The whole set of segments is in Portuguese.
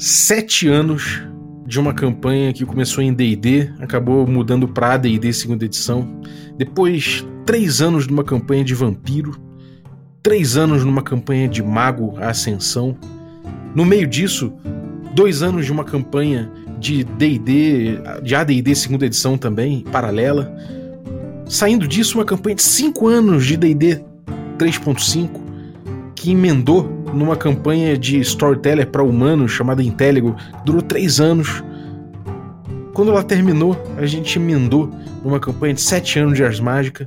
sete anos de uma campanha que começou em D&D, acabou mudando para AD&D segunda edição. Depois, três anos numa campanha de vampiro. Três anos numa campanha de mago ascensão. No meio disso, dois anos de uma campanha de D&D, de AD&D segunda edição também, paralela. Saindo disso, uma campanha de cinco anos de D&D 3.5, que emendou numa campanha de storyteller para humanos chamada Intelligo, durou três anos. Quando ela terminou, a gente emendou numa campanha de sete anos de Ars Mágica.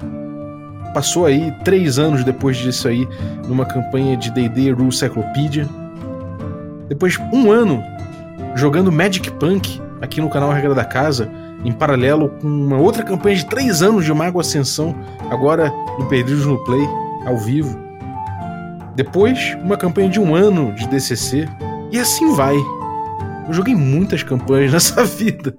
Passou aí três anos depois disso aí numa campanha de D&D Rule Cyclopedia. Depois um ano jogando Magic Punk aqui no canal Regra da Casa, em paralelo com uma outra campanha de três anos de Mago Ascensão, agora no Perdidos no Play, ao vivo. Depois, uma campanha de um ano de DCC. E assim vai. Eu joguei muitas campanhas nessa vida.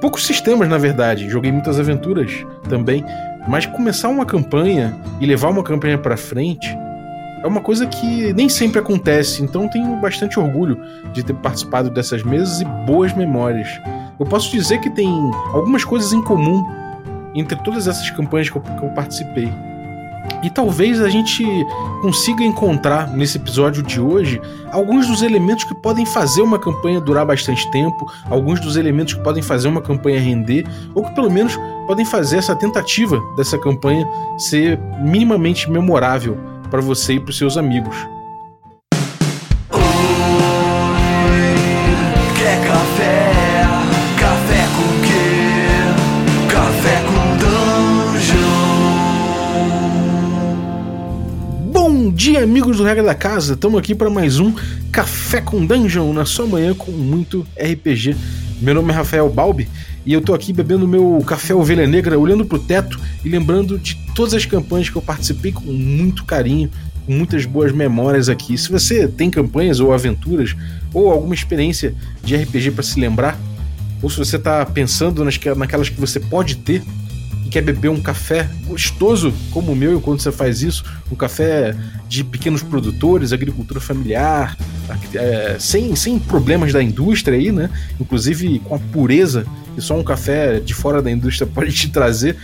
Poucos sistemas, na verdade. Joguei muitas aventuras também. Mas começar uma campanha e levar uma campanha para frente é uma coisa que nem sempre acontece. Então tenho bastante orgulho de ter participado dessas mesas e boas memórias. Eu posso dizer que tem algumas coisas em comum entre todas essas campanhas que eu, que eu participei. E talvez a gente consiga encontrar nesse episódio de hoje alguns dos elementos que podem fazer uma campanha durar bastante tempo, alguns dos elementos que podem fazer uma campanha render, ou que pelo menos podem fazer essa tentativa dessa campanha ser minimamente memorável para você e para os seus amigos. Dia, amigos do Regra da Casa. Estamos aqui para mais um Café com Dungeon na sua manhã com muito RPG. Meu nome é Rafael Balbi e eu tô aqui bebendo meu café ovelha negra, olhando pro teto e lembrando de todas as campanhas que eu participei com muito carinho, com muitas boas memórias aqui. Se você tem campanhas ou aventuras ou alguma experiência de RPG para se lembrar, ou se você está pensando nas, naquelas que você pode ter, quer beber um café gostoso como o meu enquanto você faz isso, um café de pequenos produtores, agricultura familiar, é, sem, sem problemas da indústria aí, né? Inclusive com a pureza que só um café de fora da indústria pode te trazer,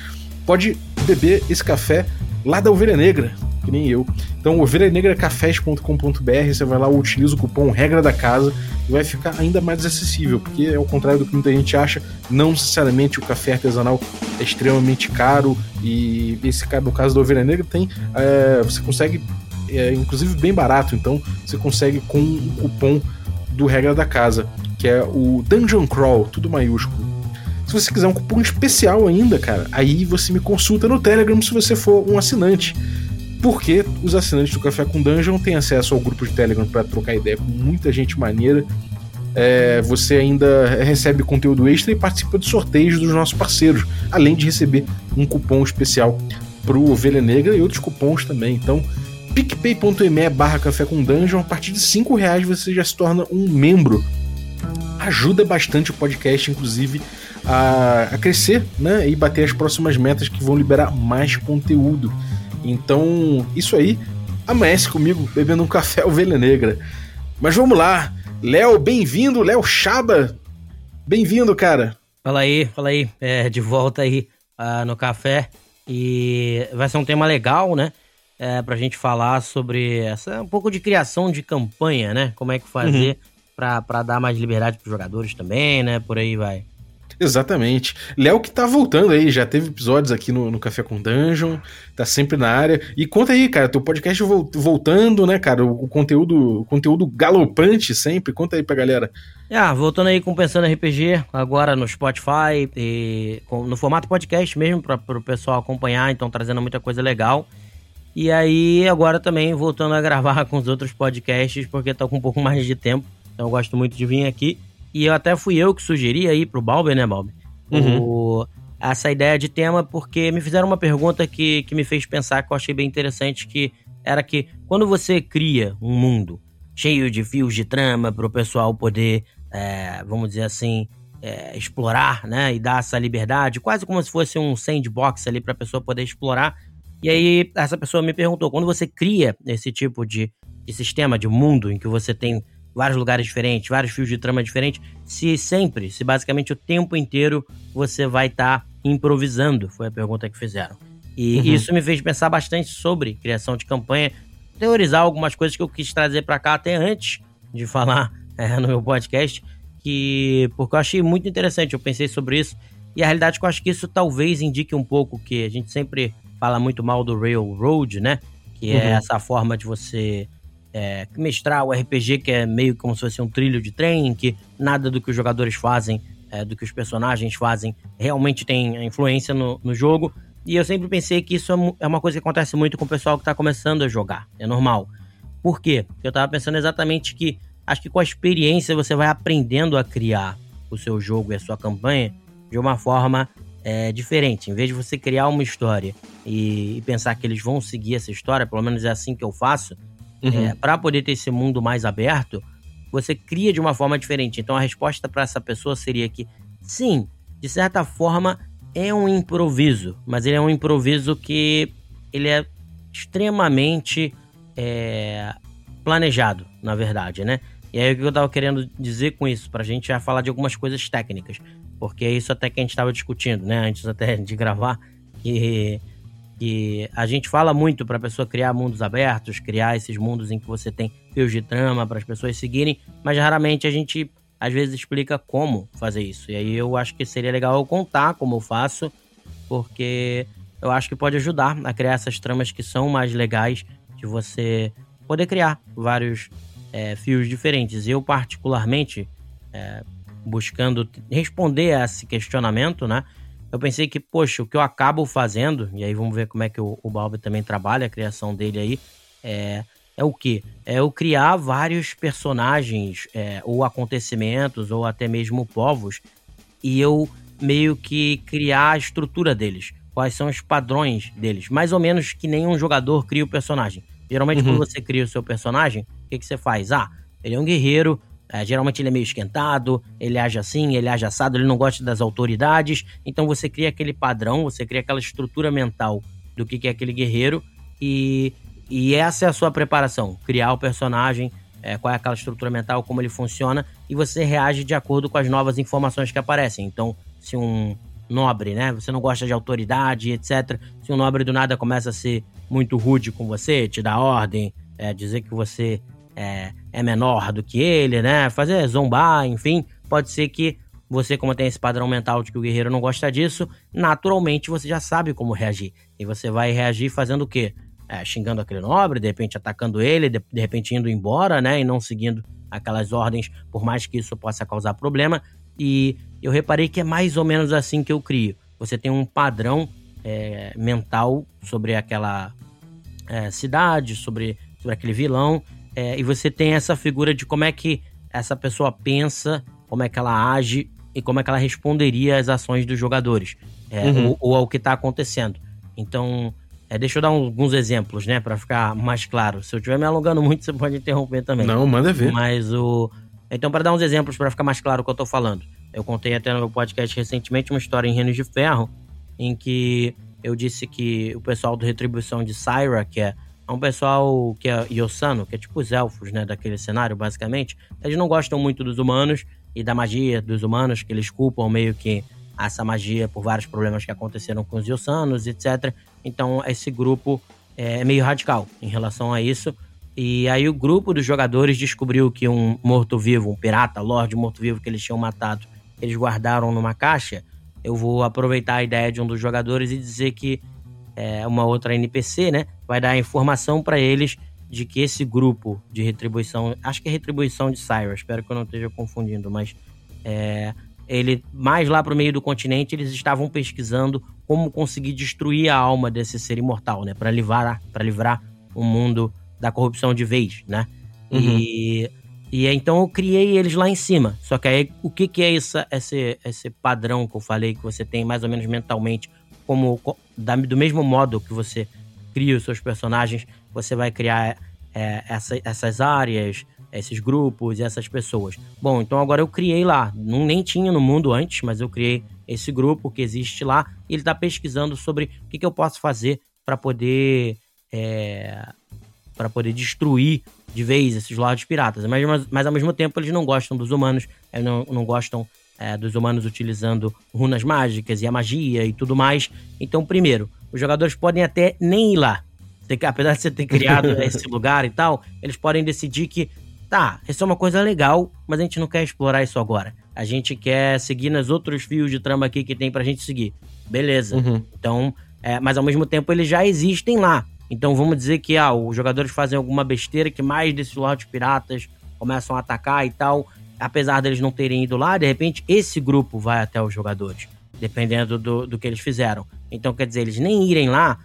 pode beber esse café lá da Ovelha Negra, que nem eu. Então, ovelhanegracafés.com.br, você vai lá, utiliza o cupom Regra da Casa e vai ficar ainda mais acessível, porque ao contrário do que muita gente acha, não necessariamente o café artesanal é extremamente caro e esse no caso da Ovelha Negra tem, é, você consegue é, inclusive bem barato, então você consegue com o cupom do Regra da Casa, que é o Dungeon Crawl, tudo maiúsculo. Se você quiser um cupom especial ainda, cara, aí você me consulta no Telegram se você for um assinante porque os assinantes do Café com Dungeon têm acesso ao grupo de Telegram para trocar ideia com muita gente maneira. É, você ainda recebe conteúdo extra e participa de sorteios dos nossos parceiros, além de receber um cupom especial pro Ovelha Negra e outros cupons também. Então, picpay.me barra café com dungeon, a partir de 5 reais você já se torna um membro. Ajuda bastante o podcast, inclusive, a, a crescer né, e bater as próximas metas que vão liberar mais conteúdo. Então, isso aí amanhece comigo bebendo um café ovelha negra. Mas vamos lá. Léo, bem-vindo, Léo Chaba. Bem-vindo, cara. Fala aí, fala aí. É, de volta aí uh, no café. E vai ser um tema legal, né? É, pra gente falar sobre essa um pouco de criação de campanha, né? Como é que fazer uhum. pra, pra dar mais liberdade pros jogadores também, né? Por aí vai. Exatamente. Léo que tá voltando aí, já teve episódios aqui no, no Café com Dungeon, tá sempre na área. E conta aí, cara, teu podcast voltando, né, cara? O, conteúdo, o conteúdo galopante sempre. Conta aí pra galera. Ah, voltando aí com Pensando RPG, agora no Spotify, e no formato podcast mesmo, para o pessoal acompanhar, então trazendo muita coisa legal. E aí, agora também voltando a gravar com os outros podcasts, porque tô com um pouco mais de tempo. Então eu gosto muito de vir aqui. E eu até fui eu que sugeri aí pro Balber, né, Balber? Uhum. O, essa ideia de tema, porque me fizeram uma pergunta que, que me fez pensar, que eu achei bem interessante, que era que quando você cria um mundo cheio de fios de trama para o pessoal poder, é, vamos dizer assim, é, explorar, né, e dar essa liberdade, quase como se fosse um sandbox ali para a pessoa poder explorar. E aí essa pessoa me perguntou, quando você cria esse tipo de, de sistema de mundo em que você tem vários lugares diferentes, vários fios de trama diferentes, se sempre, se basicamente o tempo inteiro você vai estar tá improvisando? Foi a pergunta que fizeram. E uhum. isso me fez pensar bastante sobre criação de campanha, teorizar algumas coisas que eu quis trazer para cá até antes de falar é, no meu podcast, que porque eu achei muito interessante, eu pensei sobre isso, e a realidade é que eu acho que isso talvez indique um pouco que a gente sempre fala muito mal do Railroad, né? Que é uhum. é essa forma de você é, mestrar o RPG, que é meio como se fosse um trilho de trem, que nada do que os jogadores fazem, é, do que os personagens fazem, realmente tem influência no, no jogo. E eu sempre pensei que isso é, é uma coisa que acontece muito com o pessoal que está começando a jogar. É normal. Por quê? Porque eu estava pensando exatamente que acho que com a experiência você vai aprendendo a criar o seu jogo e a sua campanha de uma forma é, diferente. Em vez de você criar uma história e, e, pensar que eles vão seguir essa história, pelo menos é assim que eu faço, uhum. é, para poder ter esse mundo mais aberto, você cria de uma forma diferente. Então a resposta para essa pessoa seria que, sim, de certa forma é um improviso, mas ele é um improviso que ele é extremamente é, planejado, na verdade, né? E aí o que eu tava querendo dizer com isso, pra gente já falar de algumas coisas técnicas, porque é isso até que a gente tava discutindo, né, antes até de gravar, que, que a gente fala muito pra pessoa criar mundos abertos, criar esses mundos em que você tem fios de trama para as pessoas seguirem, mas raramente a gente às vezes explica como fazer isso. E aí eu acho que seria legal eu contar como eu faço, porque eu acho que pode ajudar a criar essas tramas que são mais legais de você poder criar vários é, fios diferentes. Eu, particularmente, é, buscando responder a esse questionamento, né? Eu pensei que, poxa, o que eu acabo fazendo, e aí vamos ver como é que o, o Balbi também trabalha a criação dele aí, é, é o que? É eu criar vários personagens, é, ou acontecimentos, ou até mesmo povos, e eu meio que criar a estrutura deles. Quais são os padrões deles. Mais ou menos que nenhum jogador cria o personagem. Geralmente, uhum. quando você cria o seu personagem, o que, que você faz? Ah, ele é um guerreiro, é, geralmente ele é meio esquentado, ele age assim, ele age assado, ele não gosta das autoridades. Então você cria aquele padrão, você cria aquela estrutura mental do que, que é aquele guerreiro e e essa é a sua preparação: criar o personagem, é, qual é aquela estrutura mental, como ele funciona, e você reage de acordo com as novas informações que aparecem. Então, se um nobre, né, você não gosta de autoridade, etc., se um nobre do nada começa a ser muito rude com você, te dá ordem, é, dizer que você é, é menor do que ele, né, fazer zombar, enfim, pode ser que você, como tem esse padrão mental de que o guerreiro não gosta disso, naturalmente você já sabe como reagir. E você vai reagir fazendo o quê? é, xingando aquele nobre, de repente atacando ele, de, de repente indo embora, né? E não seguindo aquelas ordens, por mais que isso possa causar problema. E eu reparei que é mais ou menos assim que eu crio. Você tem um padrão é, mental sobre aquela é, cidade, sobre, sobre aquele vilão, é, e você tem essa figura de como é que essa pessoa pensa, como é que ela age e como é que ela responderia às ações dos jogadores, é, uhum. ou, ou ao que está acontecendo. Então, é, deixa eu dar alguns exemplos, né, para ficar mais claro. Se eu estiver me alongando muito, você pode interromper também. Não, manda ver. Mas o. Então, para dar uns exemplos, para ficar mais claro o que eu tô falando. Eu contei até no meu podcast recentemente uma história em Reinos de Ferro, em que eu disse que o pessoal do Retribuição de Syra, que é um pessoal que é Yosano, que é tipo os elfos, né, daquele cenário, basicamente, eles não gostam muito dos humanos e da magia dos humanos, que eles culpam meio que essa magia por vários problemas que aconteceram com os Yossanos, etc. Então, esse grupo é meio radical em relação a isso. E aí, o grupo dos jogadores descobriu que um morto-vivo, um pirata, Lorde morto-vivo que eles tinham matado, eles guardaram numa caixa. Eu vou aproveitar a ideia de um dos jogadores e dizer que é, uma outra NPC, né, vai dar informação para eles de que esse grupo de retribuição, acho que é retribuição de Cyrus, espero que eu não esteja confundindo, mas é, ele mais lá para o meio do continente eles estavam pesquisando como conseguir destruir a alma desse ser imortal, né, para livrar para livrar o mundo da corrupção de vez, né? Uhum. E e então eu criei eles lá em cima. Só que aí o que que é essa, esse esse padrão que eu falei que você tem mais ou menos mentalmente como da, do mesmo modo que você cria os seus personagens, você vai criar é, essa, essas áreas, esses grupos e essas pessoas. Bom, então agora eu criei lá, não nem tinha no mundo antes, mas eu criei esse grupo que existe lá e ele está pesquisando sobre o que, que eu posso fazer para poder é, para poder destruir de vez esses lords piratas. Mas, mas, mas, ao mesmo tempo eles não gostam dos humanos, eles não, não gostam é, dos humanos utilizando runas mágicas e a magia e tudo mais. Então, primeiro, os jogadores podem até nem ir lá. Apesar de você ter criado esse lugar e tal, eles podem decidir que, tá, isso é uma coisa legal, mas a gente não quer explorar isso agora. A gente quer seguir nos outros fios de trama aqui que tem pra gente seguir. Beleza. Uhum. Então, é, mas ao mesmo tempo eles já existem lá. Então vamos dizer que ah, os jogadores fazem alguma besteira que mais desses lords piratas começam a atacar e tal. Apesar deles não terem ido lá, de repente esse grupo vai até os jogadores, dependendo do, do que eles fizeram. Então quer dizer, eles nem irem lá,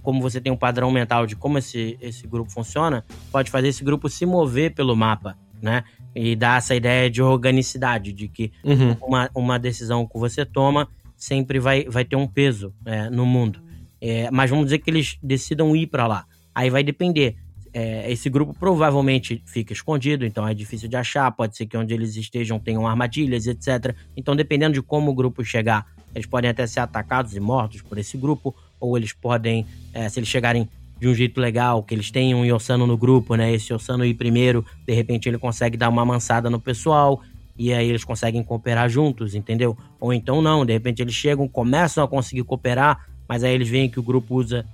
como você tem um padrão mental de como esse, esse grupo funciona, pode fazer esse grupo se mover pelo mapa, né? E dar essa ideia de organicidade, de que uhum. uma, uma decisão que você toma sempre vai, vai ter um peso é, no mundo. É, mas vamos dizer que eles decidam ir para lá. Aí vai depender. É, esse grupo provavelmente fica escondido, então é difícil de achar. Pode ser que onde eles estejam tenham armadilhas, etc. Então, dependendo de como o grupo chegar, eles podem até ser atacados e mortos por esse grupo, ou eles podem, é, se eles chegarem de um jeito legal, que eles tenham um Yossano no grupo, né? Esse Yossano ir primeiro, de repente ele consegue dar uma mansada no pessoal, e aí eles conseguem cooperar juntos, entendeu? Ou então não, de repente eles chegam, começam a conseguir cooperar, mas aí eles veem que o grupo usa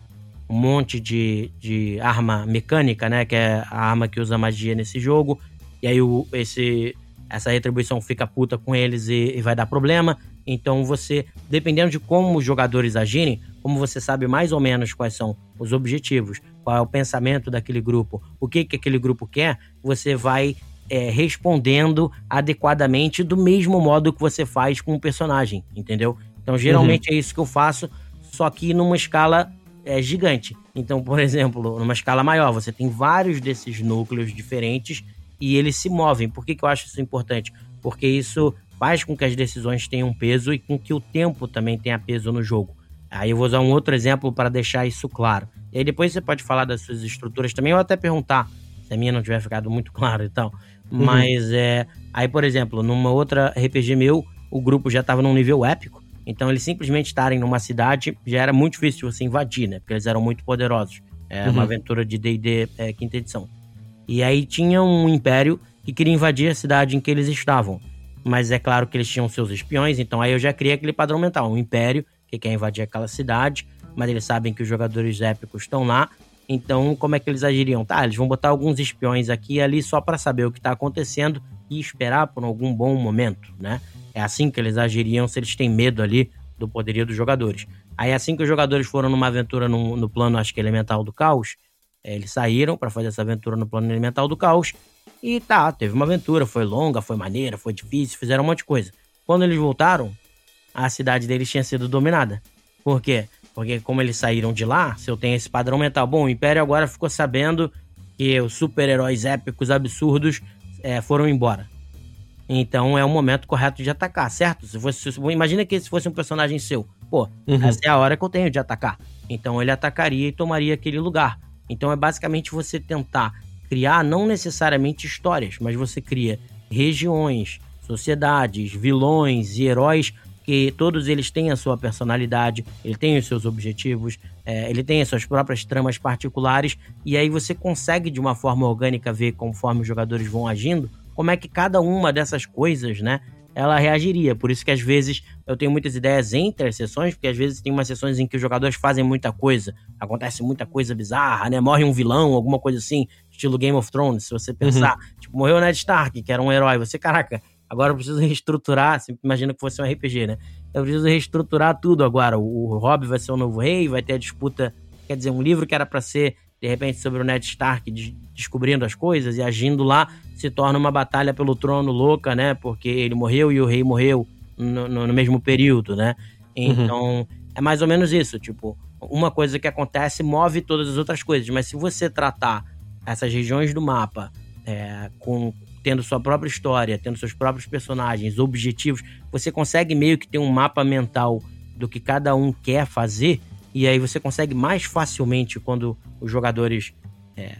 um monte de, de arma mecânica, né? Que é a arma que usa magia nesse jogo. E aí o, esse, essa retribuição fica puta com eles e, e vai dar problema. Então você, dependendo de como os jogadores agirem, como você sabe mais ou menos quais são os objetivos, qual é o pensamento daquele grupo, o que, que aquele grupo quer, você vai é, respondendo adequadamente do mesmo modo que você faz com o personagem, entendeu? Então geralmente uhum. é isso que eu faço só que numa escala é, gigante. Então, por exemplo, numa escala maior, você tem vários desses núcleos diferentes e eles se movem. Por que, que eu acho isso importante? Porque isso faz com que as decisões tenham peso e com que o tempo também tenha peso no jogo. Aí eu vou usar um outro exemplo para deixar isso claro. E aí depois você pode falar das suas estruturas também, ou até perguntar se a minha não tiver ficado muito claro e tal. Uhum. Mas é. Aí, por exemplo, numa outra RPG meu, o grupo já estava num nível épico. Então, eles simplesmente estarem numa cidade já era muito difícil de você invadir, né? Porque eles eram muito poderosos. É uhum. uma aventura de D&D é, quinta edição. E aí tinha um império que queria invadir a cidade em que eles estavam. Mas é claro que eles tinham seus espiões, então aí eu já criei aquele padrão mental. Um império que quer invadir aquela cidade, mas eles sabem que os jogadores épicos estão lá. Então, como é que eles agiriam? Tá, eles vão botar alguns espiões aqui e ali só para saber o que está acontecendo e esperar por algum bom momento, né? É assim que eles agiriam se eles têm medo ali do poderio dos jogadores. Aí, assim que os jogadores foram numa aventura no, no plano, acho que elemental do caos, é, eles saíram para fazer essa aventura no plano elemental do caos. E tá, teve uma aventura, foi longa, foi maneira, foi difícil, fizeram um monte de coisa. Quando eles voltaram, a cidade deles tinha sido dominada. Por quê? Porque como eles saíram de lá, se eu tenho esse padrão mental, bom, o Império agora ficou sabendo que os super-heróis épicos absurdos é, foram embora. Então é o momento correto de atacar, certo? Se fosse, imagina que se fosse um personagem seu, pô, uhum. essa é a hora que eu tenho de atacar. Então ele atacaria e tomaria aquele lugar. Então é basicamente você tentar criar não necessariamente histórias, mas você cria regiões, sociedades, vilões e heróis que todos eles têm a sua personalidade, ele tem os seus objetivos, é, ele tem as suas próprias tramas particulares, e aí você consegue de uma forma orgânica ver conforme os jogadores vão agindo como é que cada uma dessas coisas, né, ela reagiria. Por isso que às vezes eu tenho muitas ideias entre as sessões, porque às vezes tem umas sessões em que os jogadores fazem muita coisa, acontece muita coisa bizarra, né? Morre um vilão, alguma coisa assim, estilo Game of Thrones, se você pensar. Uhum. Tipo, morreu o Ned Stark, que era um herói. Você, caraca, agora eu preciso reestruturar. Você imagina que fosse um RPG, né? Eu preciso reestruturar tudo agora. O, Robb vai ser o novo rei, vai ter a disputa. Quer dizer, um livro que era para ser de repente sobre o Ned Stark de, descobrindo as coisas e agindo lá, se torna uma batalha pelo trono louca, né? Porque ele morreu e o rei morreu no, no, no mesmo período, né? Então, uhum. é mais ou menos isso, tipo, uma coisa que acontece move todas as outras coisas, mas se você tratar essas regiões do mapa é, com tendo sua própria história, tendo seus próprios personagens, objetivos, você consegue meio que ter um mapa mental do que cada um quer fazer e aí você consegue mais facilmente, quando os jogadores é,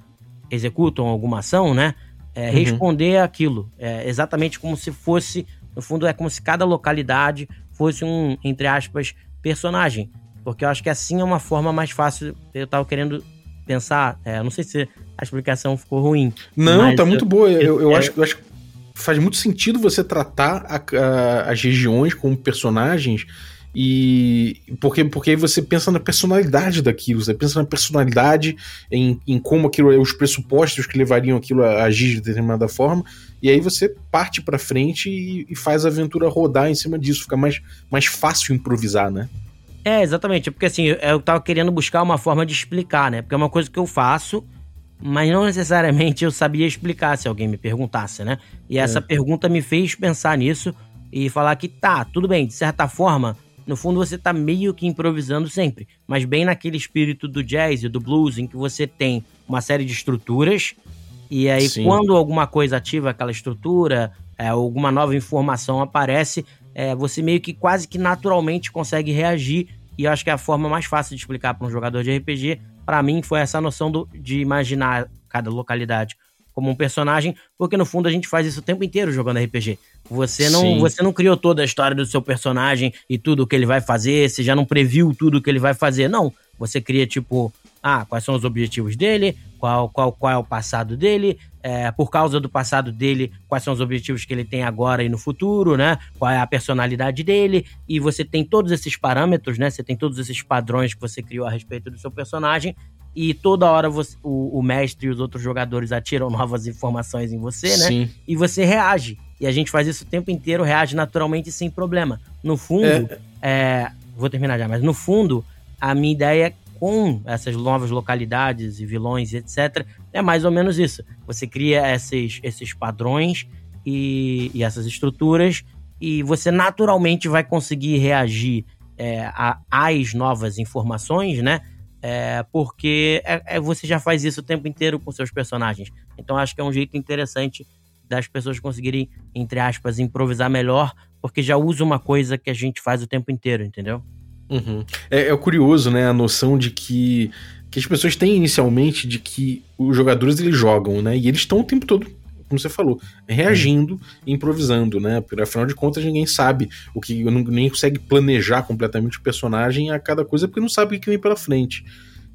executam alguma ação, né? É, uhum. Responder aquilo. É, exatamente como se fosse. No fundo, é como se cada localidade fosse um, entre aspas, personagem. Porque eu acho que assim é uma forma mais fácil. Eu tava querendo pensar, é, não sei se a explicação ficou ruim. Não, tá muito boa. Eu, eu, é... acho, eu acho que faz muito sentido você tratar a, a, as regiões como personagens e porque, porque aí você pensa na personalidade daquilo, você pensa na personalidade, em, em como aquilo, os pressupostos que levariam aquilo a agir de determinada forma, e aí você parte para frente e, e, faz a aventura rodar em cima disso, fica mais, mais fácil improvisar, né? É, exatamente, porque assim, eu tava querendo buscar uma forma de explicar, né? Porque é uma coisa que eu faço, mas não necessariamente eu sabia explicar se alguém me perguntasse, né? E essa é. pergunta me fez pensar nisso e falar que tá, tudo bem, de certa forma no fundo você tá meio que improvisando sempre, mas bem naquele espírito do jazz e do blues em que você tem uma série de estruturas e aí Sim. quando alguma coisa ativa aquela estrutura, é, alguma nova informação aparece, é, você meio que quase que naturalmente consegue reagir e eu acho que é a forma mais fácil de explicar para um jogador de RPG, para mim foi essa noção do, de imaginar cada localidade como um personagem, porque no fundo a gente faz isso o tempo inteiro jogando RPG. Você não, você não criou toda a história do seu personagem e tudo o que ele vai fazer, você já não previu tudo o que ele vai fazer. Não, você cria tipo, ah, quais são os objetivos dele, qual, qual, qual é o passado dele, é, por causa do passado dele, quais são os objetivos que ele tem agora e no futuro, né? Qual é a personalidade dele, e você tem todos esses parâmetros, né? Você tem todos esses padrões que você criou a respeito do seu personagem, e toda hora você, o, o, mestre e os outros jogadores atiram novas informações em você, né? Sim. E você reage. E a gente faz isso o tempo inteiro, reage naturalmente sem problema. No fundo, é... É, vou terminar já, mas no fundo, a minha ideia com essas novas localidades e vilões, etc., é mais ou menos isso. Você cria esses, esses padrões e, e essas estruturas, e você naturalmente vai conseguir reagir é, a, às novas informações, né? É, porque é, é, você já faz isso o tempo inteiro com seus personagens. Então acho que é um jeito interessante das pessoas conseguirem, entre aspas, improvisar melhor, porque já usa uma coisa que a gente faz o tempo inteiro, entendeu? Uhum. É, é curioso, né, a noção de que, que as pessoas têm inicialmente de que os jogadores eles jogam, né, e eles estão o tempo todo como você falou, reagindo improvisando, né? Porque afinal de contas ninguém sabe o que, nem consegue planejar completamente o personagem a cada coisa porque não sabe o que vem pela frente.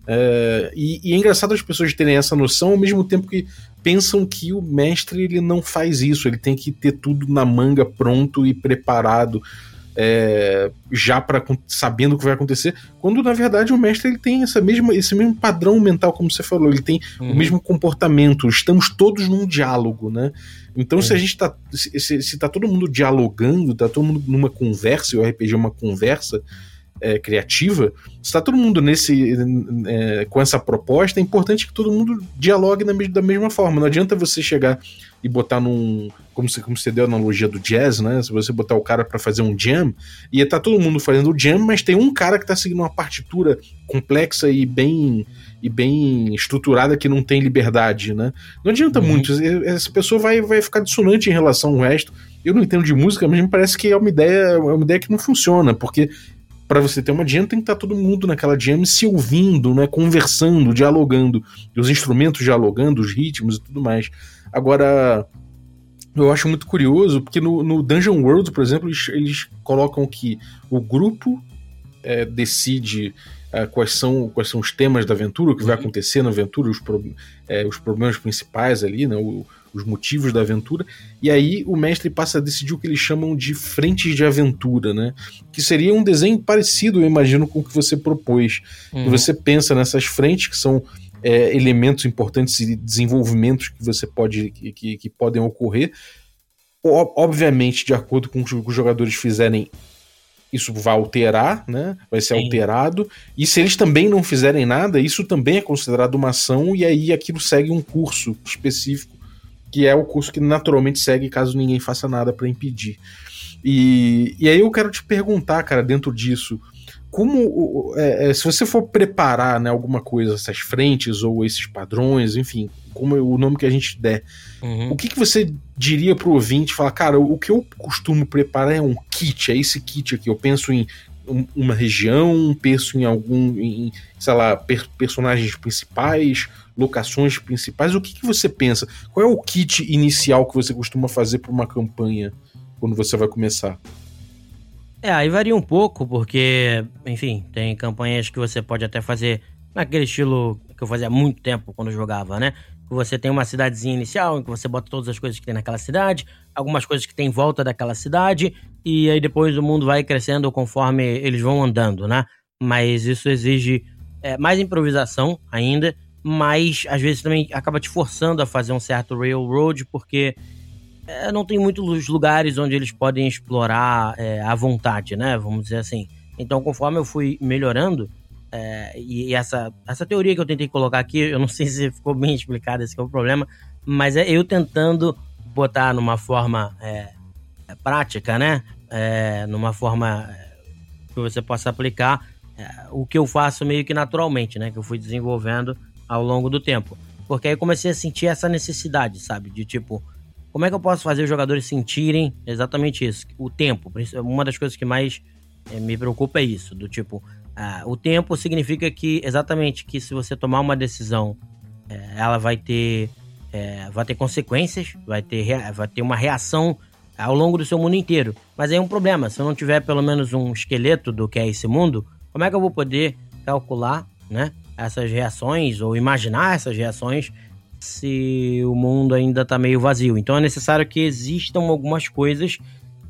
É, e, e, é engraçado as pessoas terem essa noção ao mesmo tempo que pensam que o mestre ele não faz isso, ele tem que ter tudo na manga pronto e preparado é, já para sabendo o que vai acontecer, quando na verdade o mestre ele tem essa mesma, esse mesmo padrão mental, como você falou, ele tem uhum. o mesmo comportamento, estamos todos num diálogo, né? Então, se a gente tá. Se, se tá todo mundo dialogando, tá todo mundo numa conversa, e o RPG é uma conversa, é, criativa, se está todo mundo nesse é, com essa proposta, é importante que todo mundo dialogue na, da mesma forma. Não adianta você chegar e botar num. Como você, como você deu a analogia do jazz, né? Se você botar o cara para fazer um jam, ia estar tá todo mundo fazendo o jam, mas tem um cara que está seguindo uma partitura complexa e bem e bem estruturada que não tem liberdade, né? Não adianta uhum. muito. Essa pessoa vai, vai ficar dissonante em relação ao resto. Eu não entendo de música, mas me parece que é uma ideia, é uma ideia que não funciona, porque para você ter uma jam, tem que estar tá todo mundo naquela jam se ouvindo, né, conversando, dialogando, os instrumentos dialogando, os ritmos e tudo mais. Agora, eu acho muito curioso, porque no, no Dungeon World, por exemplo, eles, eles colocam que o grupo é, decide é, quais, são, quais são os temas da aventura, o que vai uhum. acontecer na aventura, os, pro, é, os problemas principais ali, né, o, os motivos da aventura, e aí o mestre passa a decidir o que eles chamam de frentes de aventura, né? Que seria um desenho parecido, eu imagino, com o que você propôs. Uhum. Você pensa nessas frentes que são é, elementos importantes e desenvolvimentos que você pode que, que podem ocorrer. Obviamente, de acordo com o que os jogadores fizerem, isso vai alterar, né? Vai ser Sim. alterado. E se eles também não fizerem nada, isso também é considerado uma ação, e aí aquilo segue um curso específico que é o curso que naturalmente segue caso ninguém faça nada para impedir. E, e aí eu quero te perguntar, cara, dentro disso, como é, é, se você for preparar né, alguma coisa, essas frentes ou esses padrões, enfim, como o nome que a gente der, uhum. o que, que você diria pro ouvinte? Falar, cara, o que eu costumo preparar é um kit, é esse kit aqui. Eu penso em uma região, penso em algum, em, sei lá, per personagens principais, locações principais. O que, que você pensa? Qual é o kit inicial que você costuma fazer para uma campanha quando você vai começar? É, aí varia um pouco, porque, enfim, tem campanhas que você pode até fazer naquele estilo que eu fazia há muito tempo quando jogava, né? você tem uma cidadezinha inicial em que você bota todas as coisas que tem naquela cidade, algumas coisas que tem em volta daquela cidade, e aí depois o mundo vai crescendo conforme eles vão andando, né? Mas isso exige é, mais improvisação ainda, mas às vezes também acaba te forçando a fazer um certo railroad, porque é, não tem muitos lugares onde eles podem explorar é, à vontade, né? Vamos dizer assim. Então, conforme eu fui melhorando, é, e essa, essa teoria que eu tentei colocar aqui, eu não sei se ficou bem explicada, esse é o problema, mas é eu tentando botar numa forma é, é prática, né? É, numa forma é, que você possa aplicar o que eu faço meio que naturalmente, né? Que eu fui desenvolvendo ao longo do tempo. Porque aí eu comecei a sentir essa necessidade, sabe? De tipo, como é que eu posso fazer os jogadores sentirem exatamente isso? O tempo. Uma das coisas que mais é, me preocupa é isso, do tipo, ah, o tempo significa que exatamente que se você tomar uma decisão, é, ela vai ter é, vai ter consequências, vai ter, vai ter uma reação ao longo do seu mundo inteiro. Mas aí é um problema, se eu não tiver pelo menos um esqueleto do que é esse mundo, como é que eu vou poder calcular, né, essas reações ou imaginar essas reações se o mundo ainda está meio vazio. Então é necessário que existam algumas coisas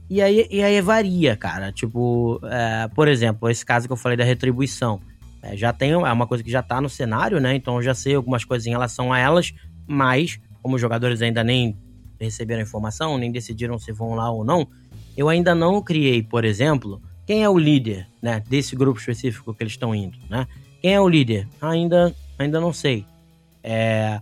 e aí, e aí varia, cara. Tipo, é, por exemplo, esse caso que eu falei da retribuição. É, já tem, é uma coisa que já está no cenário, né? Então eu já sei algumas coisas em relação a elas, mas como os jogadores ainda nem receberam informação, nem decidiram se vão lá ou não, eu ainda não criei, por exemplo, quem é o líder, né, desse grupo específico que eles estão indo, né? Quem é o líder? Ainda, ainda não sei. É,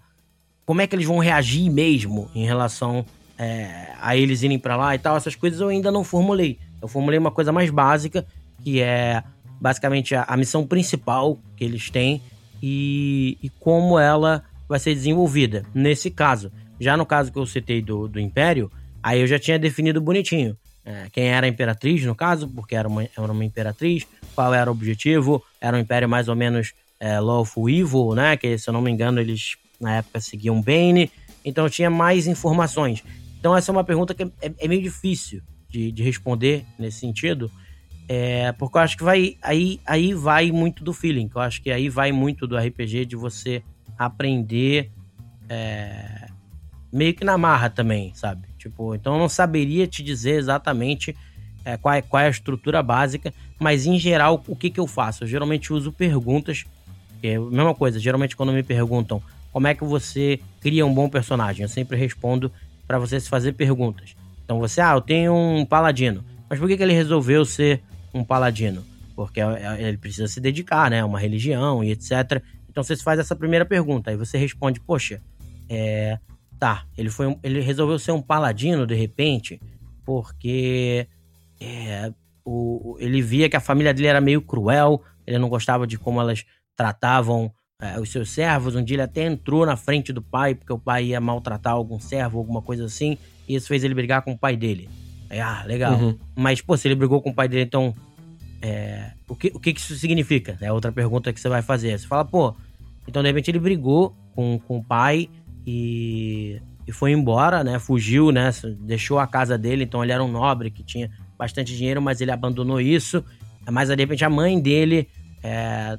como é que eles vão reagir mesmo em relação é, a eles irem para lá e tal, essas coisas eu ainda não formulei. Eu formulei uma coisa mais básica, que é basicamente a, a missão principal que eles têm e, e, como ela vai ser desenvolvida. Nesse caso, já no caso que eu citei do, do Império, aí eu já tinha definido bonitinho. É, quem era a imperatriz, no caso, porque era uma, era uma imperatriz, qual era o objetivo, era um império mais ou menos é, lawful evil, né? Que se eu não me engano, eles na época seguiam Bane, então tinha mais informações. Então essa é uma pergunta que é, é meio difícil de, de, responder nesse sentido, é, porque eu acho que vai aí, aí vai muito do feeling, eu acho que aí vai muito do RPG de você aprender é, meio que na marra também, sabe? Tipo, então eu não saberia te dizer exatamente é, qual, é, qual é a estrutura básica, mas em geral o que, que eu faço? Eu geralmente uso perguntas, é a mesma coisa, geralmente quando me perguntam como é que você cria um bom personagem? Eu sempre respondo para você se fazer perguntas. Então você, ah, eu tenho um paladino. Mas por que, que ele resolveu ser um paladino? Porque é, é, ele precisa se dedicar, né? Uma religião e etc. Então você faz essa primeira pergunta. Aí você responde, poxa, é, tá, ele, foi um, ele resolveu ser um paladino de repente porque é, o, ele via que a família dele era meio cruel, ele não gostava de como elas tratavam é, os seus servos. Um dia ele até entrou na frente do pai, porque o pai ia maltratar algum servo, alguma coisa assim, e isso fez ele brigar com o pai dele. Aí, ah, legal. Uhum. Mas, pô, se ele brigou com o pai dele, então. É, o, que, o que isso significa? É outra pergunta que você vai fazer. Você fala, pô, então de repente ele brigou com, com o pai e, e foi embora, né? Fugiu, né? Deixou a casa dele, então ele era um nobre que tinha bastante dinheiro, mas ele abandonou isso. Mas de repente a mãe dele é,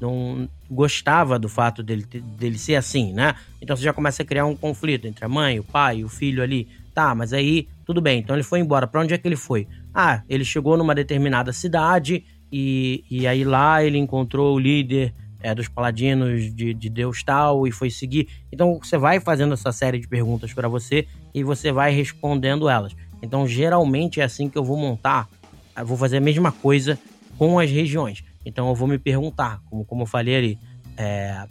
não gostava do fato dele, dele ser assim, né? Então você já começa a criar um conflito entre a mãe, o pai, o filho ali. Tá, mas aí tudo bem. Então ele foi embora. Para onde é que ele foi? Ah, ele chegou numa determinada cidade e, e aí lá ele encontrou o líder é, dos paladinos de, de Deus tal e foi seguir. Então você vai fazendo essa série de perguntas para você e você vai respondendo elas. Então geralmente é assim que eu vou montar. Eu vou fazer a mesma coisa com as regiões. Então eu vou me perguntar, como, como eu falei ali, é,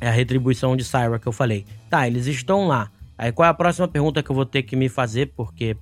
é a retribuição de Syra que eu falei. Tá, eles estão lá. Aí qual é a próxima pergunta que eu vou ter que me fazer? Porque